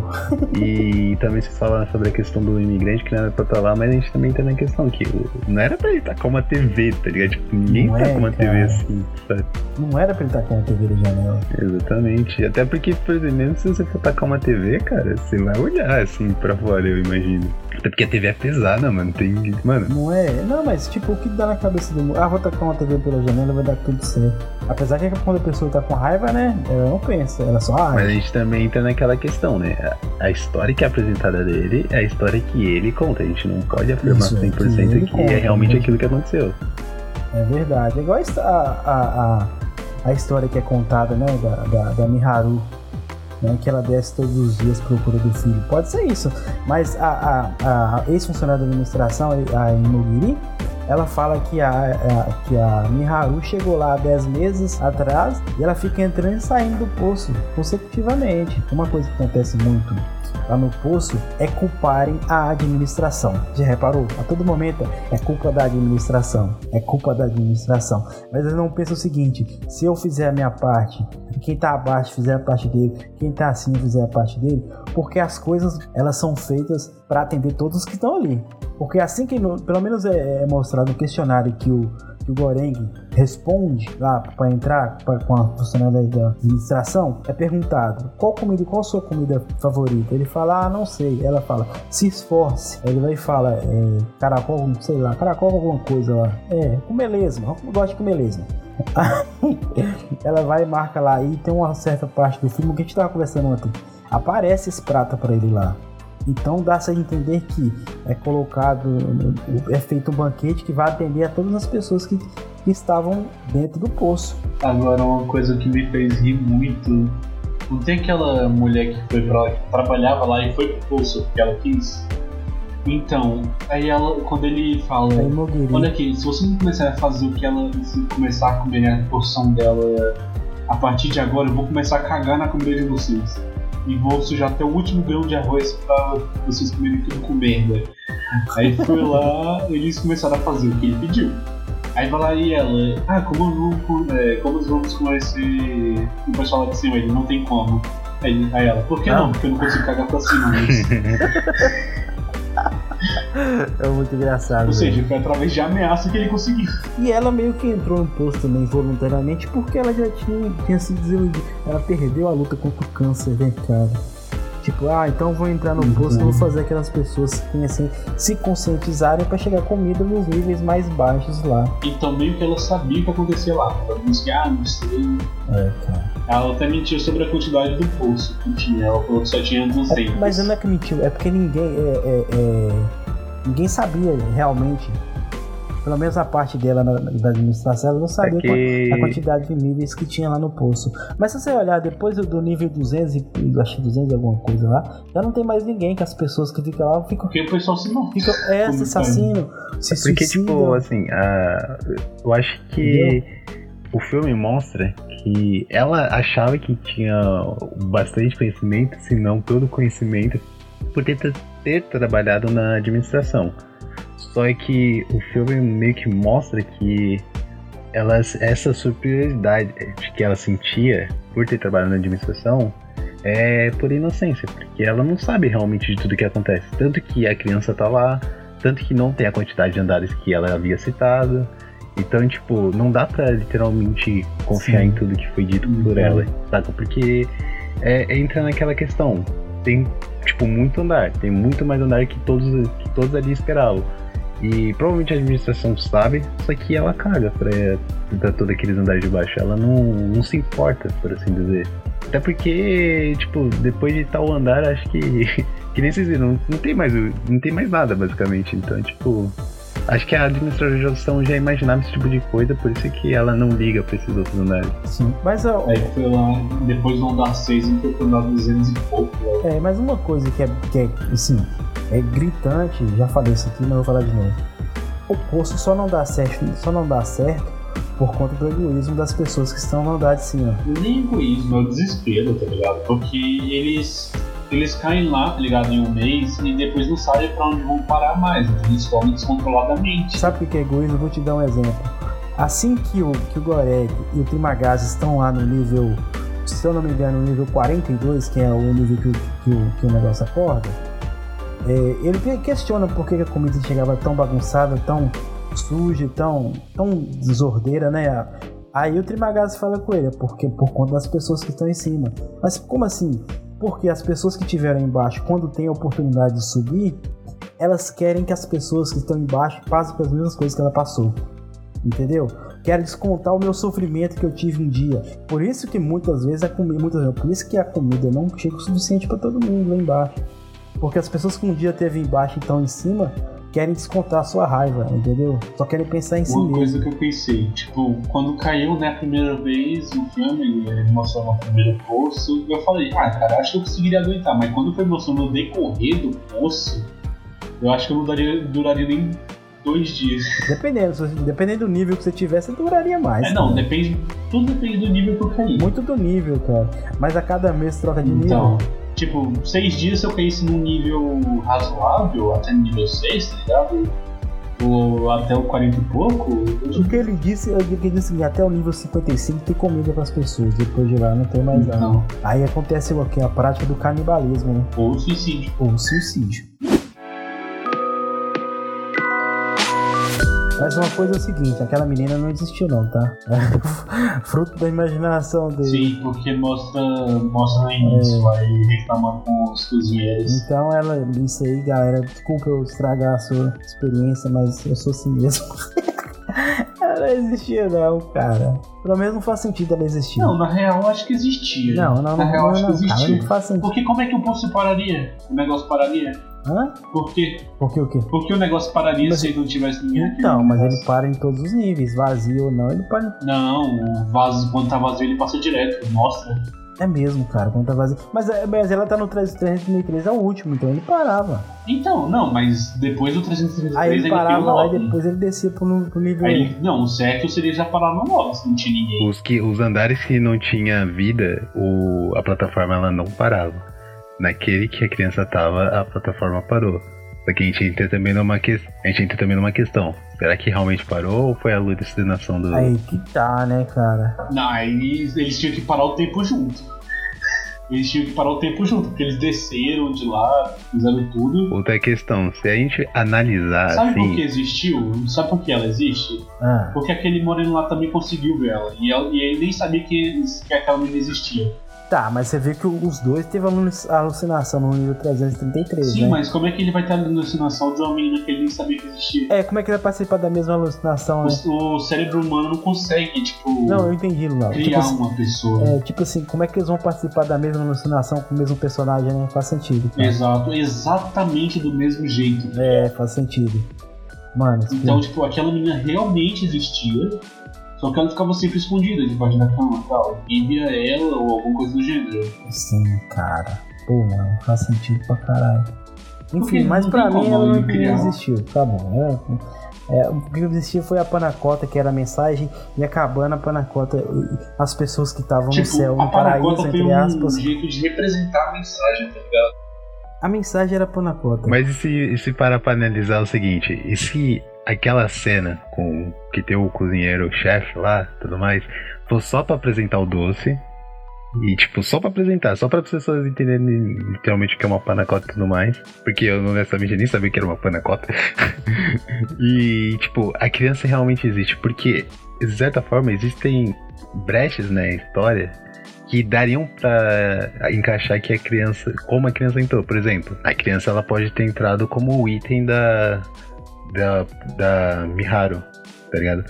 E também se fala sobre a questão do imigrante que não era pra estar lá, mas a gente também tá na questão que não era pra ele tacar uma TV, tá ligado? Tipo, ninguém Não tá é, com uma TV cara. assim, sabe? Não era pra ele estar com a TV da janela. Exatamente. Até porque, por exemplo, mesmo se você for tacar uma TV, cara, você vai olhar assim pra fora, eu imagino. Até porque a TV é pesada, mano. Tem. Mano, Não é? Não, mas tipo, o que dá na cabeça do mundo? Ah, vou tacar uma TV pela janela, vai dar tudo certo. Apesar que quando a pessoa tá com raiva, né? Ela não pensa, ela só ah, mas a gente também entra naquela questão, né? A, a história que é apresentada dele é a história que ele conta. A gente não pode afirmar Isso, é, 100% que ele que conta, é realmente né? aquilo que aconteceu. É verdade. É igual a, a, a, a história que é contada, né, da, da, da Miharu, né, que ela desce todos os dias procura do filho. Pode ser isso. Mas a, a, a ex-funcionária da administração, a Imogiri, ela fala que a, a- que a Miharu chegou lá há 10 meses atrás e ela fica entrando e saindo do poço consecutivamente. Uma coisa que acontece muito lá no poço é culparem a administração. Já reparou? A todo momento é culpa da administração. É culpa da administração. Mas eles não pensam o seguinte: se eu fizer a minha parte, quem tá abaixo fizer a parte dele, quem tá acima fizer a parte dele, porque as coisas elas são feitas para atender todos que estão ali. Porque assim que, pelo menos é, é mostrado no questionário que o, que o Goreng responde lá para entrar pra, com a funcionária da administração, é perguntado qual comida, qual sua comida favorita? Ele fala, ah, não sei. Ela fala, se esforce. Ele vai e fala, é, caracol, sei lá, caracol alguma coisa lá. É, comer lesma, eu gosto de comer lesma. Ela vai e marca lá e tem uma certa parte do filme que a gente tava conversando ontem. Aparece esse prato para ele lá. Então dá-se a entender que é colocado, é feito um banquete que vai atender a todas as pessoas que, que estavam dentro do poço. Agora, uma coisa que me fez rir muito. Não tem aquela mulher que foi pra lá, que trabalhava lá e foi pro poço porque ela quis? Então, aí ela, quando ele fala. Olha aqui, se você não começar a fazer o que ela. Se começar a comer a porção dela a partir de agora, eu vou começar a cagar na comida de vocês. E vou sujar até o último grão de arroz pra vocês comerem tudo com merda. Aí foi lá, eles começaram a fazer o que ele pediu. Aí vai lá e ela, ah, como, vamos, com- é, como nós vamos conhecer o pessoal lá de cima? Ele não tem como. Aí, aí ela, por que Ah. não? Porque eu não consigo cagar pra cima. Mas... é muito engraçado. Ou seja, foi através de ameaça que ele conseguiu. E ela meio que entrou no posto também voluntariamente porque ela já tinha, tinha se desiludido. Ela perdeu a luta contra o câncer, né, cara? Tipo, ah, então vou entrar no posto e vou fazer aquelas pessoas se, conhecem, se conscientizarem para chegar comida nos níveis mais baixos lá. Então meio que ela sabia o que acontecia lá. Ela disse que, ah, não sei. É, cara. Ela até mentiu sobre a quantidade do poço que tinha. Ela falou que só tinha 200. É, mas não é que mentiu, é porque ninguém é, é- é- ninguém sabia realmente. Pelo menos a parte dela na, da administração, ela não sabia É que- a quantidade de níveis que tinha lá no poço. Mas se você olhar depois do nível 200 e acho que 200 e alguma coisa lá, já não tem mais ninguém que as pessoas que ficam lá ficam Porque o pessoal se não. ficam é, se assassino, se É Porque, tipo, suicidam. assim, a... eu acho que o filme mostra que ela achava que tinha bastante conhecimento, se não todo o conhecimento, por ter, ter trabalhado na administração. Só que o filme meio que mostra que ela, essa superioridade que ela sentia por ter trabalhado na administração é por inocência, porque ela não sabe realmente de tudo que acontece. Tanto que a criança tá lá, tanto que não tem a quantidade de andares que ela havia citado. Então, tipo, não dá pra literalmente confiar Sim. em tudo que foi dito por uhum. ela, saca? Porque é, entra naquela questão. Tem, tipo, muito andar. Tem muito mais andar que todos, que todos ali esperavam. E provavelmente a administração sabe, só que ela caga pra, pra todos aqueles andares de baixo. Ela não, não se importa, por assim dizer. Até porque, tipo, depois de tal andar, acho que. que nem vocês viram, não, não tem mais. Não tem mais nada, basicamente. Então, tipo. Acho que a administração já imaginava esse tipo de coisa, por isso que ela não liga pra esses outros andares. Sim, mas a... Aí foi lá, depois do andar 6 e foi andar 200 e pouco. Né? É, mas uma coisa que é, que é, assim, é gritante, já falei isso aqui, mas vou falar de novo. O poço só não dá certo, só não dá certo por conta do egoísmo das pessoas que estão no andar de cima. Nem egoísmo, é o desespero, tá ligado? Porque eles eles caem lá, tá ligado, em um mês e depois não sabem pra onde vão parar mais, então eles comem descontroladamente. Sabe o que é egoísmo? vou te dar um exemplo. Assim que o, que o Goreg e o Trimagaz estão lá no nível, se eu não me engano, no nível 42, que é o nível que, que, o, que o negócio acorda, é, ele questiona por que a comida chegava tão bagunçada, tão suja, tão, tão desordeira, né? Aí o Trimagaz fala com ele, é porque por conta das pessoas que estão em cima. Mas como assim? Porque as pessoas que estiveram embaixo, quando têm a oportunidade de subir, elas querem que as pessoas que estão embaixo passem pelas mesmas coisas que ela passou. Entendeu? Quero descontar o meu sofrimento que eu tive um dia. Por isso que muitas vezes a comida, muitas vezes, por isso que a comida não chega o suficiente para todo mundo lá embaixo. Porque as pessoas que um dia teve embaixo e estão em cima, querem descontar a sua raiva, entendeu? Só querem pensar em Uma si mesmo. Uma coisa que eu pensei, tipo, quando caiu, né, a primeira vez o filme, ele mostrou o primeiro poço, eu falei, ah, cara, acho que eu conseguiria aguentar, mas quando foi mostrando o decorrer do poço, eu acho que eu não daria, duraria nem dois dias. Dependendo, dependendo do nível que você tivesse, duraria mais. É, não, depende, tudo depende do nível que eu caí. Muito do nível, cara. Mas a cada mês troca de então, nível. Tipo, seis dias eu caísse num nível razoável, até nível 6, tá ligado? Ou até o 40 e pouco. O que ele disse, eu que ele disse que até o nível 55 tem comida para as pessoas, depois de lá não tem mais nada. Aí acontece o que? A prática do canibalismo, né? Ou suicídio. Ou suicídio. Mas uma coisa é o seguinte, aquela menina não existiu não, tá? Fruto da imaginação dele. Sim, porque mostra, mostra no início, é. aí reclamando com os cozinheiros. Então ela, isso aí, galera, desculpa eu estragar a sua experiência, mas eu sou assim mesmo. ela não existia não, cara. Pelo menos não faz sentido ela existir. Não, na real eu acho que existia. Não, não, na não, real não, acho que existia. Cara, não faz sentido. Porque como é que o poço pararia? O negócio pararia? Hã? Por quê? Por que o quê? Porque o negócio pararia mas... se não tivesse ninguém aqui. Então, mas ele para em todos os níveis, vazio ou não, ele para. Não, o vaso, quando tá vazio, ele passa direto, mostra. É mesmo, cara, quando tá vazio. Mas, é, mas ela tá no 333, é o último, então ele parava. Então, não, mas depois do 333 Aí ele parava lá e depois ele descia pro, pro nível. Aí ele, não, o certo seria já parar no 9 se não tinha ninguém. Os, que, os andares que não tinha vida, o, a plataforma ela não parava. Naquele que a criança tava, a plataforma parou. Só que a gente entra também numa, que... a gente entra também numa questão. Será que realmente parou ou foi a alucinação do. Aí que tá, né, cara? Não, aí eles, eles tinham que parar o tempo junto. Eles tinham que parar o tempo junto, porque eles desceram de lá, fizeram tudo. Outra questão, se a gente analisar. Sabe assim... por que existiu? Sabe por que ela existe? Ah. Porque aquele moreno lá também conseguiu ver ela. E, ela, e ele nem sabia que, que aquela menina existia. Tá, mas você vê que os dois teve alucinação no nível 333, Sim, né? mas como é que ele vai ter alucinação de uma menina que ele nem sabia que existia? É, como é que ele vai participar da mesma alucinação, né? O, o cérebro humano não consegue, tipo... Não, eu entendi, Léo. Criar tipo, uma pessoa. É, tipo assim, como é que eles vão participar da mesma alucinação com o mesmo personagem, né? Faz sentido. Exato, exatamente do mesmo jeito. É, faz sentido. Mano... Então, tipo, aquela menina realmente existia só que ela ficava sempre escondida debaixo da cama e tal. Ninguém via ela ou alguma coisa do gênero. Sim, cara. Pô, mano, faz sentido pra caralho. Enfim, mas pra mim ela não, existiu. Tá bom. É, é, o que existiu foi a panacota, que era a mensagem, e acabando a panacota, as pessoas que estavam tipo, no céu, no paraíso, entre aspas. um jeito de representar a mensagem, tá ligado? A mensagem era panacota. Mas e se, e se para pra analisar o seguinte, e se aquela cena com que tem o cozinheiro, o chefe lá, tudo mais, fosse só para apresentar o doce. E, tipo, só pra apresentar, só para as pessoas entenderem literalmente o que é uma panacota e tudo mais. Porque eu, honestamente, nem sabia que era uma panacota. e, tipo, a criança realmente existe. Porque, de certa forma, existem brechas na história que dariam para encaixar que a criança, como a criança entrou. Por exemplo, a criança ela pode ter entrado como o item da da, da Miharu, tá ligado?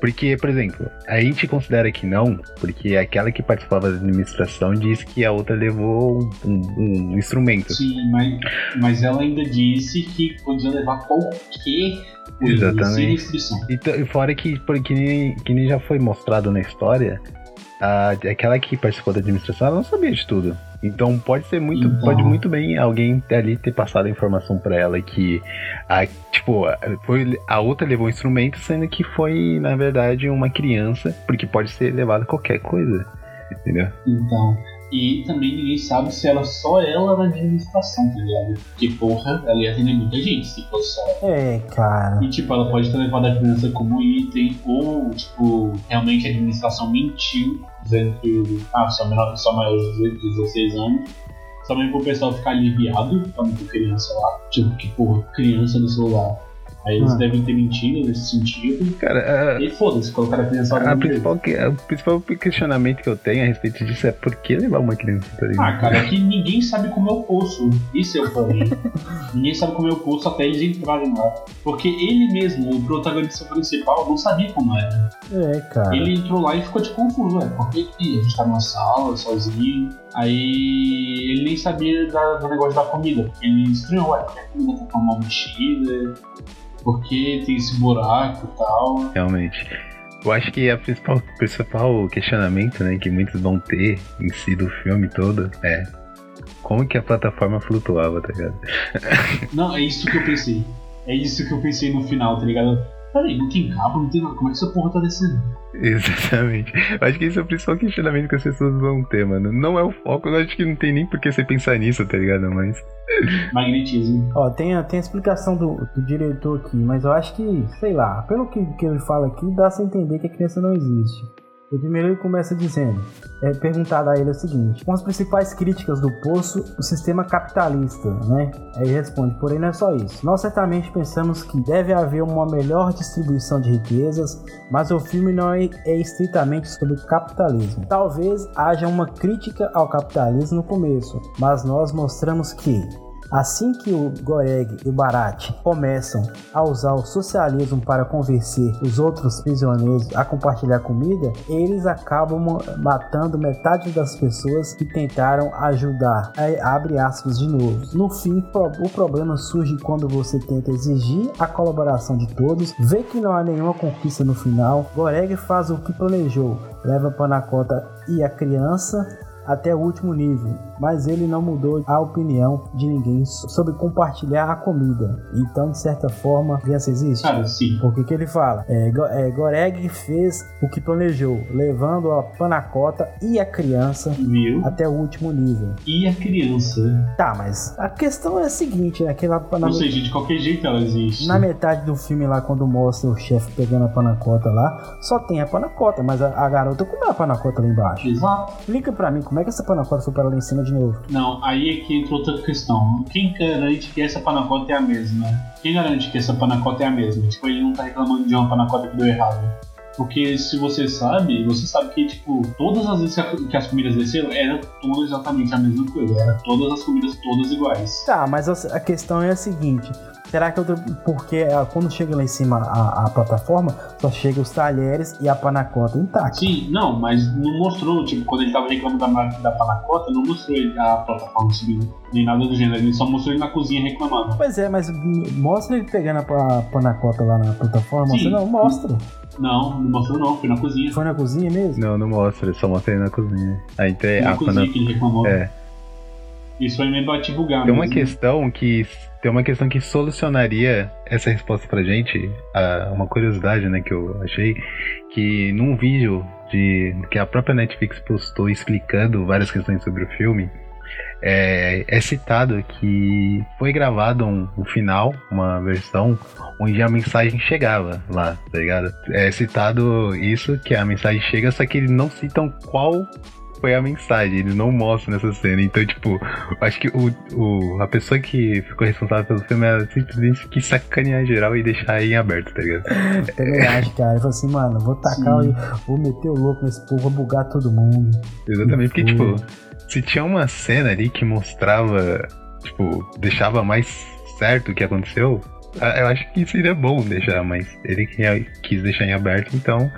Porque, por exemplo, a gente considera que não, porque aquela que participava da administração disse que a outra levou um, um, um instrumento. Sim, mas, mas ela ainda disse que podia levar qualquer Exatamente. E, fora que, porque nem, que nem já foi mostrado na história, a, aquela que participou da administração, ela não sabia de tudo. Então pode ser muito, então. pode muito bem alguém ali ter passado a informação para ela que a, tipo, foi, a outra levou o instrumento, sendo que foi, na verdade, uma criança, porque pode ser levado qualquer coisa. Entendeu? Então. E também ninguém sabe se ela só ela na administração, tá ligado? Porque, porra, ela ia atender muita gente se fosse só. É, cara. E, tipo, ela pode ter levado a criança como item, ou, tipo, realmente a administração mentiu, dizendo que, ah, só, menor, só maior de 16 anos. Mesmo pro pessoal ficar aliviado pra não ter criança lá. Tipo, que, porra, criança no celular Aí eles ah. devem ter mentido nesse sentido. Cara, a... e foda-se, colocar a criança a principal que, O principal questionamento que eu tenho a respeito disso é por que levar uma criança pra Ah, cara, é que ninguém sabe como é o poço. Isso é o problema. ninguém sabe como é o poço até eles entrarem lá. Porque ele mesmo, o protagonista principal, não sabia como era. É, cara. Ele entrou lá e ficou tipo confuso, ué, por que, a gente tá numa sala, sozinho? Aí ele nem sabia da, do negócio da comida. Ele estranhou, ué, porque a comida tá tão mal mexida porque tem esse buraco e tal. Realmente. Eu acho que a principal, principal questionamento né, que muitos vão ter em si do filme todo é como que a plataforma flutuava, tá ligado? Não, é isso que eu pensei. É isso que eu pensei no final, tá ligado? Peraí, não tem cabo, não tem nada. Como é que essa porra tá descendo? Exatamente. Acho que esse é o principal questionamento que as pessoas vão ter, mano. Não é o foco, eu acho que não tem nem por que você pensar nisso, tá ligado? Mas. Magnetismo. Ó, tem, a, tem a explicação do, do diretor aqui, mas eu acho que, sei lá, pelo que, que ele fala aqui, dá a entender que a criança não existe. E primeiro ele começa dizendo, é perguntado a ele o seguinte: com as principais críticas do Poço, o sistema capitalista, né? Aí ele responde: porém não é só isso. Nós certamente pensamos que deve haver uma melhor distribuição de riquezas, mas o filme não é, é estritamente sobre capitalismo. Talvez haja uma crítica ao capitalismo no começo, mas nós mostramos que Assim que o Goreg e o Barat começam a usar o socialismo para convencer os outros prisioneiros a compartilhar comida, eles acabam matando metade das pessoas que tentaram ajudar. Aí, abre aspas de novo. No fim, o problema surge quando você tenta exigir a colaboração de todos, vê que não há nenhuma conquista no final. Goreg faz o que planejou, leva Panacota e a criança até o último nível, mas ele não mudou a opinião de ninguém sobre compartilhar a comida. Então, de certa forma, criança existe? Cara, sim. Porque que ele fala? É, é, Goreg fez o que planejou, levando a panacota e a criança Viu? até o último nível. E a criança? Tá, mas a questão é a seguinte, né? Que lá, na Ou seja, de qualquer jeito ela existe. Na metade do filme lá, quando mostra o chefe pegando a panacota lá, só tem a panacota, mas a, a garota comeu a panacota lá embaixo. Exato. Explica pra mim como é que essa panacota foi para lá em cima de novo. Não, aí é que entra outra questão. Quem garante que essa panacota é a mesma? Quem garante que essa panacota é a mesma? Tipo, ele não tá reclamando de uma panacota que deu errado. Porque se você sabe, você sabe que, tipo, todas as vezes que as comidas desceram, era tudo exatamente a mesma coisa. Era todas as comidas todas iguais. Tá, mas a questão é a seguinte: Será que outra. Porque é, quando chega lá em cima a, a plataforma, só chega os talheres e a panacota intacta. Sim, não, mas não mostrou, tipo, quando ele tava reclamando da, da panacota, não mostrou ele, a plataforma subindo, nem nada do gênero, ele só mostrou ele na cozinha reclamando. Pois é, mas mostra ele pegando a panacota lá na plataforma? Sim. Você não mostra. Não, não mostrou não, foi na cozinha. Foi na cozinha mesmo? Não, não mostra, só mostra ele na cozinha. Aí tem na a cozinha que ele reclamou. É. Isso aí me bate bugar. Tem uma questão que tem uma questão que solucionaria essa resposta pra gente, uma curiosidade, né, que eu achei, que num vídeo de que a própria Netflix postou explicando várias questões sobre o filme, é, é citado que foi gravado um, um final, uma versão, onde a mensagem chegava lá, tá ligado? É citado isso, que a mensagem chega, só que eles não citam qual foi a mensagem, eles não mostram nessa cena. Então, tipo, acho que o, o, a pessoa que ficou responsável pelo filme ela simplesmente quis sacanear geral e deixar em aberto, tá ligado? Eu também acho, cara. Ele falou assim, mano, vou tacar, vou meter o louco nesse povo, vou bugar todo mundo. Exatamente, porque, tipo, se tinha uma cena ali que mostrava, tipo, deixava mais certo o que aconteceu, eu acho que seria bom deixar, mas ele quis deixar em aberto, então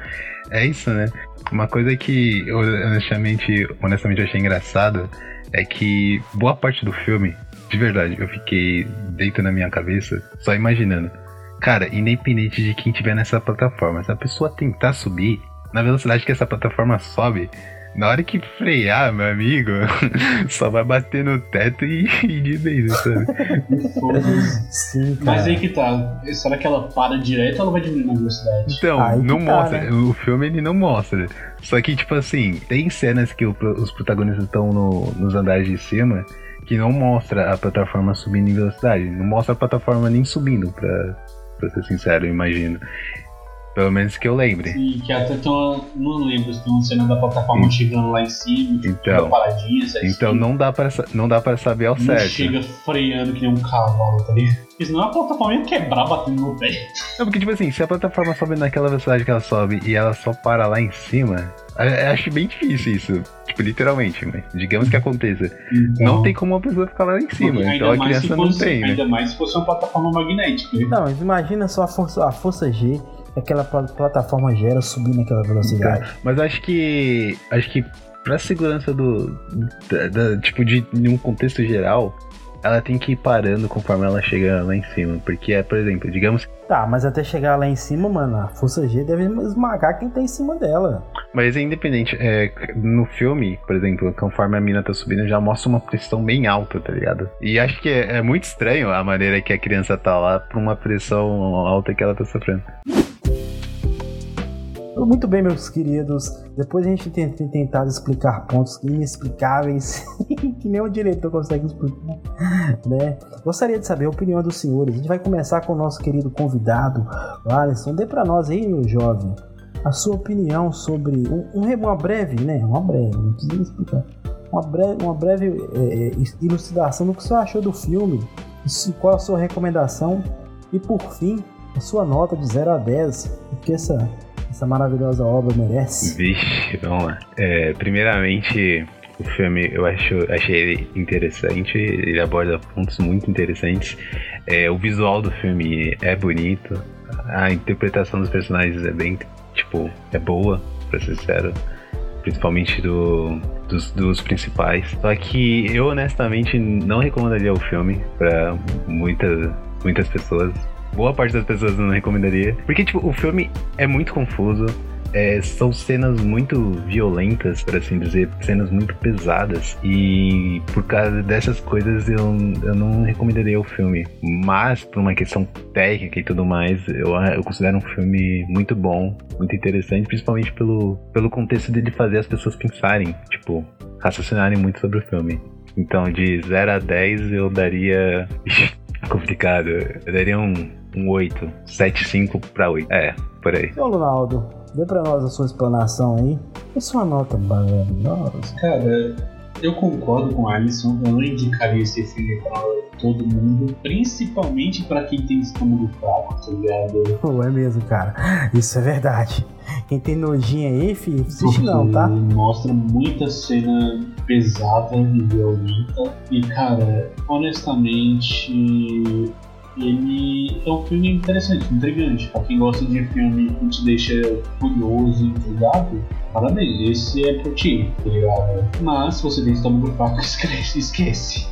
é isso, né? Uma coisa que eu honestamente, honestamente achei engraçado é que boa parte do filme, de verdade, eu fiquei deito na minha cabeça só imaginando. Cara, independente de quem tiver nessa plataforma, se a pessoa tentar subir na velocidade que essa plataforma sobe, na hora que frear, meu amigo, só vai bater no teto e, e de vez, sabe? Sim, cara. Mas aí que tá. Será que ela para direto ou ela vai diminuir a velocidade? Então, aí não tá, mostra. Né? O filme ele não mostra. Só que, tipo assim, tem cenas que o, os protagonistas estão no, nos andares de cima que não mostra a plataforma subindo em velocidade. Não mostra a plataforma nem subindo, pra, pra ser sincero, eu imagino. Pelo menos que eu lembre. Sim, que até uma, não lembro se tem uma cena da plataforma chegando lá em cima, então, paradinha, Então não dá, pra, não dá pra saber ao não certo. chega freando que nem um cavalo, tá ligado? Porque senão a plataforma ia quebrar batendo no pé. Não, porque tipo assim, se a plataforma sobe naquela velocidade que ela sobe e ela só para lá em cima, eu acho bem difícil isso. Tipo, literalmente, mas digamos que aconteça. Então, não tem como uma pessoa ficar lá em cima. Então a criança não tem. Né? Ainda mais se fosse uma plataforma magnética. Não, mas imagina só a força, a força G aquela plataforma gera subir naquela velocidade. Mas acho que. Acho que pra segurança do. Da, da, tipo, de um contexto geral, ela tem que ir parando conforme ela chega lá em cima. Porque é, por exemplo, digamos. Tá, mas até chegar lá em cima, mano, a força G deve esmagar quem tá em cima dela. Mas é independente. É, no filme, por exemplo, conforme a mina tá subindo, já mostra uma pressão bem alta, tá ligado? E acho que é, é muito estranho a maneira que a criança tá lá pra uma pressão alta que ela tá sofrendo. Muito bem, meus queridos. Depois a gente tem, tem tentado explicar pontos inexplicáveis que nem o diretor consegue explicar. Né? Gostaria de saber a opinião dos senhores. A gente vai começar com o nosso querido convidado, Alisson. Dê para nós aí, meu jovem, a sua opinião sobre um, um, uma breve, né? Uma breve, não precisa explicar. Uma breve, uma breve é, é elucidação do que você achou do filme, qual a sua recomendação e, por fim, a sua nota de 0 a 10, porque essa essa maravilhosa obra merece? Vixe, vamos lá. É, primeiramente, o filme eu acho, achei ele interessante, ele aborda pontos muito interessantes. É, o visual do filme é bonito, a interpretação dos personagens é bem, tipo, é boa, pra ser sincero. Principalmente do, dos, dos principais. Só que eu honestamente não recomendaria o filme para muitas, muitas pessoas boa parte das pessoas não recomendaria. Porque, tipo, o filme é muito confuso. É, são cenas muito violentas, por assim dizer, cenas muito pesadas. E por causa dessas coisas eu, eu não recomendaria o filme. Mas, por uma questão técnica e tudo mais, eu, eu considero um filme muito bom, muito interessante, principalmente pelo, pelo contexto dele fazer as pessoas pensarem, tipo, raciocinarem muito sobre o filme. Então, de 0 a 10 eu daria. complicado. Eu daria um um 8, 7, 5 para 8. É, por aí. Ô, Ronaldo, dê pra nós a sua explanação aí. E sua nota maravilhosa? Cara, eu concordo com o Alisson. Eu não indicaria esse filme pra todo mundo, principalmente para quem tem estômago fraco, tá ligado? Pô, é mesmo, cara. Isso é verdade. Quem tem nojinha aí, filho, assiste não, tá? Mostra muita cena pesada e violenta. E, cara, honestamente, ele é um filme interessante, intrigante. Pra quem gosta de filme que te deixa curioso e intrigado, parabéns, esse é pro ti, tá ligado? Mas se você tem estômago fraco, esquece, esquece.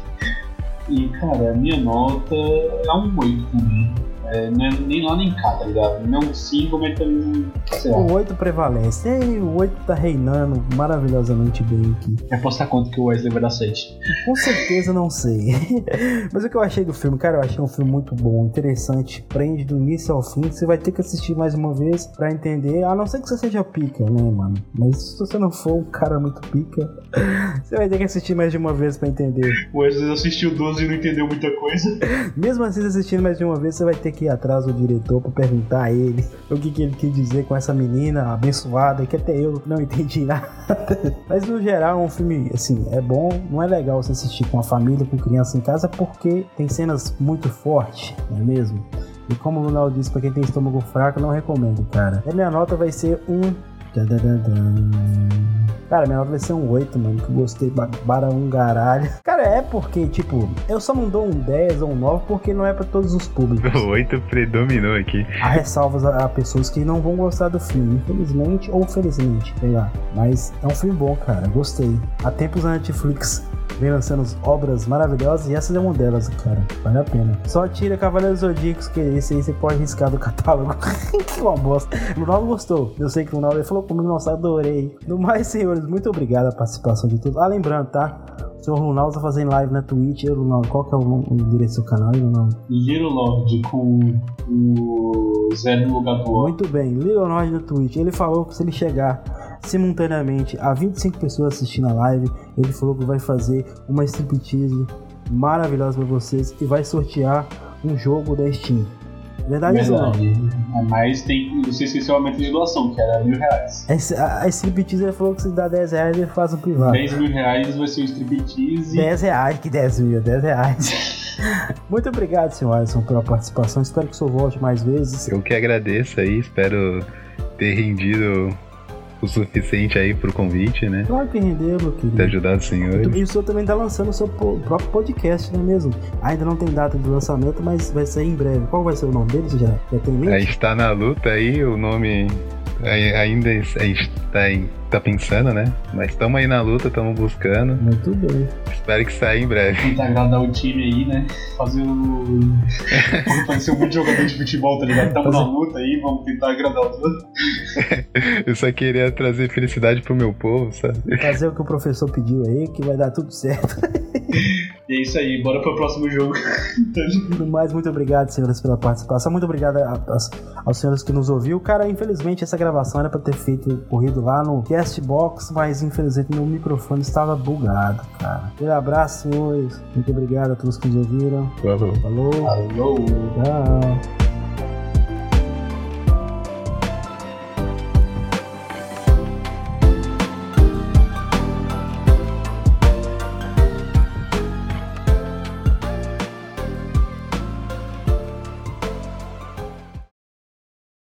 E cara, a minha nota é um 8 também. É, não é nem lá nem cá, tá ligado? Não é um 5, mas também. O 8 prevalece. Ei, o 8 tá reinando maravilhosamente bem aqui. Quer apostar quanto que o Wesley vai dar 7? Com certeza não sei. Mas o que eu achei do filme, cara, eu achei um filme muito bom, interessante, prende do início ao fim. Você vai ter que assistir mais uma vez pra entender, a não ser que você seja pica, né, mano? Mas se você não for um cara muito pica, você vai ter que assistir mais de uma vez pra entender. O Wesley assistiu 12 e não entendeu muita coisa. Mesmo assim, assistindo mais de uma vez, você vai ter que ir atrás do diretor pra perguntar a ele o que, que ele quis dizer com essa menina abençoada, que até eu não entendi nada. Mas no geral, é um filme, assim, é bom, não é legal você assistir com a família, com criança em casa, porque tem cenas muito fortes, não é mesmo? E como o Ronaldo disse, pra quem tem estômago fraco, não recomendo, cara. A minha nota vai ser um. Cara, minha nota vai ser um 8, mano, que eu gostei para um garalho. Cara, é porque, tipo, eu só não dou um 10 ou um 9 porque não é para todos os públicos. O 8 predominou aqui. Há ressalvas a, a, pessoas que não vão gostar do filme, infelizmente ou felizmente, sei lá. Mas é um filme bom, cara, gostei. Há tempos a Netflix vem lançando obras maravilhosas e essa é uma delas, cara. Vale a pena. Só tira Cavaleiros Zodíacos, que esse aí você pode riscar do catálogo. que uma bosta. O Ronaldo gostou. Eu sei que o Ronaldo falou comigo, nossa, adorei. No mais, senhores, muito obrigado a participação de todos. Ah, lembrando, tá? O senhor Ronaldo tá fazendo live na Twitch. Eu, Ronaldo, qual que é o, o endereço do seu canal aí, Ronaldo? Little Lord com o zero no lugar do. Muito bem, Little Lord na Twitch. Ele falou que se ele chegar simultaneamente a 25 pessoas assistindo a live. Ele falou que vai fazer uma striptease maravilhosa para vocês e vai sortear um jogo da Steam. Verdade, Verdade. Não? Mas tem, você esqueceu a meta de doação, que era mil reais. Esse, a, a striptease ele falou que se dá 10 reais ele faz um privado. 10 mil reais vai ser o striptease. 10 reais, que 10 mil, 10 reais. Muito obrigado, senhor Alisson, pela participação. Espero que o senhor volte mais vezes. Eu que agradeço aí, espero ter rendido o suficiente aí pro convite, né? Claro que rendeu, meu querido. Ter ajudado o senhor. E o senhor também tá lançando o seu próprio podcast, não é mesmo? Ainda não tem data de lançamento, mas vai sair em breve. Qual vai ser o nome dele? Você já, já tem em mente? A gente tá na luta aí, o nome ainda a gente tá, em, tá pensando, né? Mas estamos aí na luta, estamos buscando. Muito bem. Espero que saia em breve. Tentar agradar o time aí, né? Fazer o. Fazer um monte jogador de futebol, tá ligado? Estamos Fazer... na luta aí, vamos tentar agradar os outros. Eu só queria trazer felicidade pro meu povo, sabe? Fazer o que o professor pediu aí, que vai dar tudo certo. E é isso aí, bora pro próximo jogo. No mais, muito obrigado, senhores, pela participação. Muito obrigado aos, aos senhores que nos ouviu. Cara, infelizmente essa gravação era pra ter feito corrido lá no Castbox, mas infelizmente meu microfone estava bugado, cara. Um abraço, senhores. Muito obrigado a todos que nos ouviram. Falou. Falou. Falou. Tchau.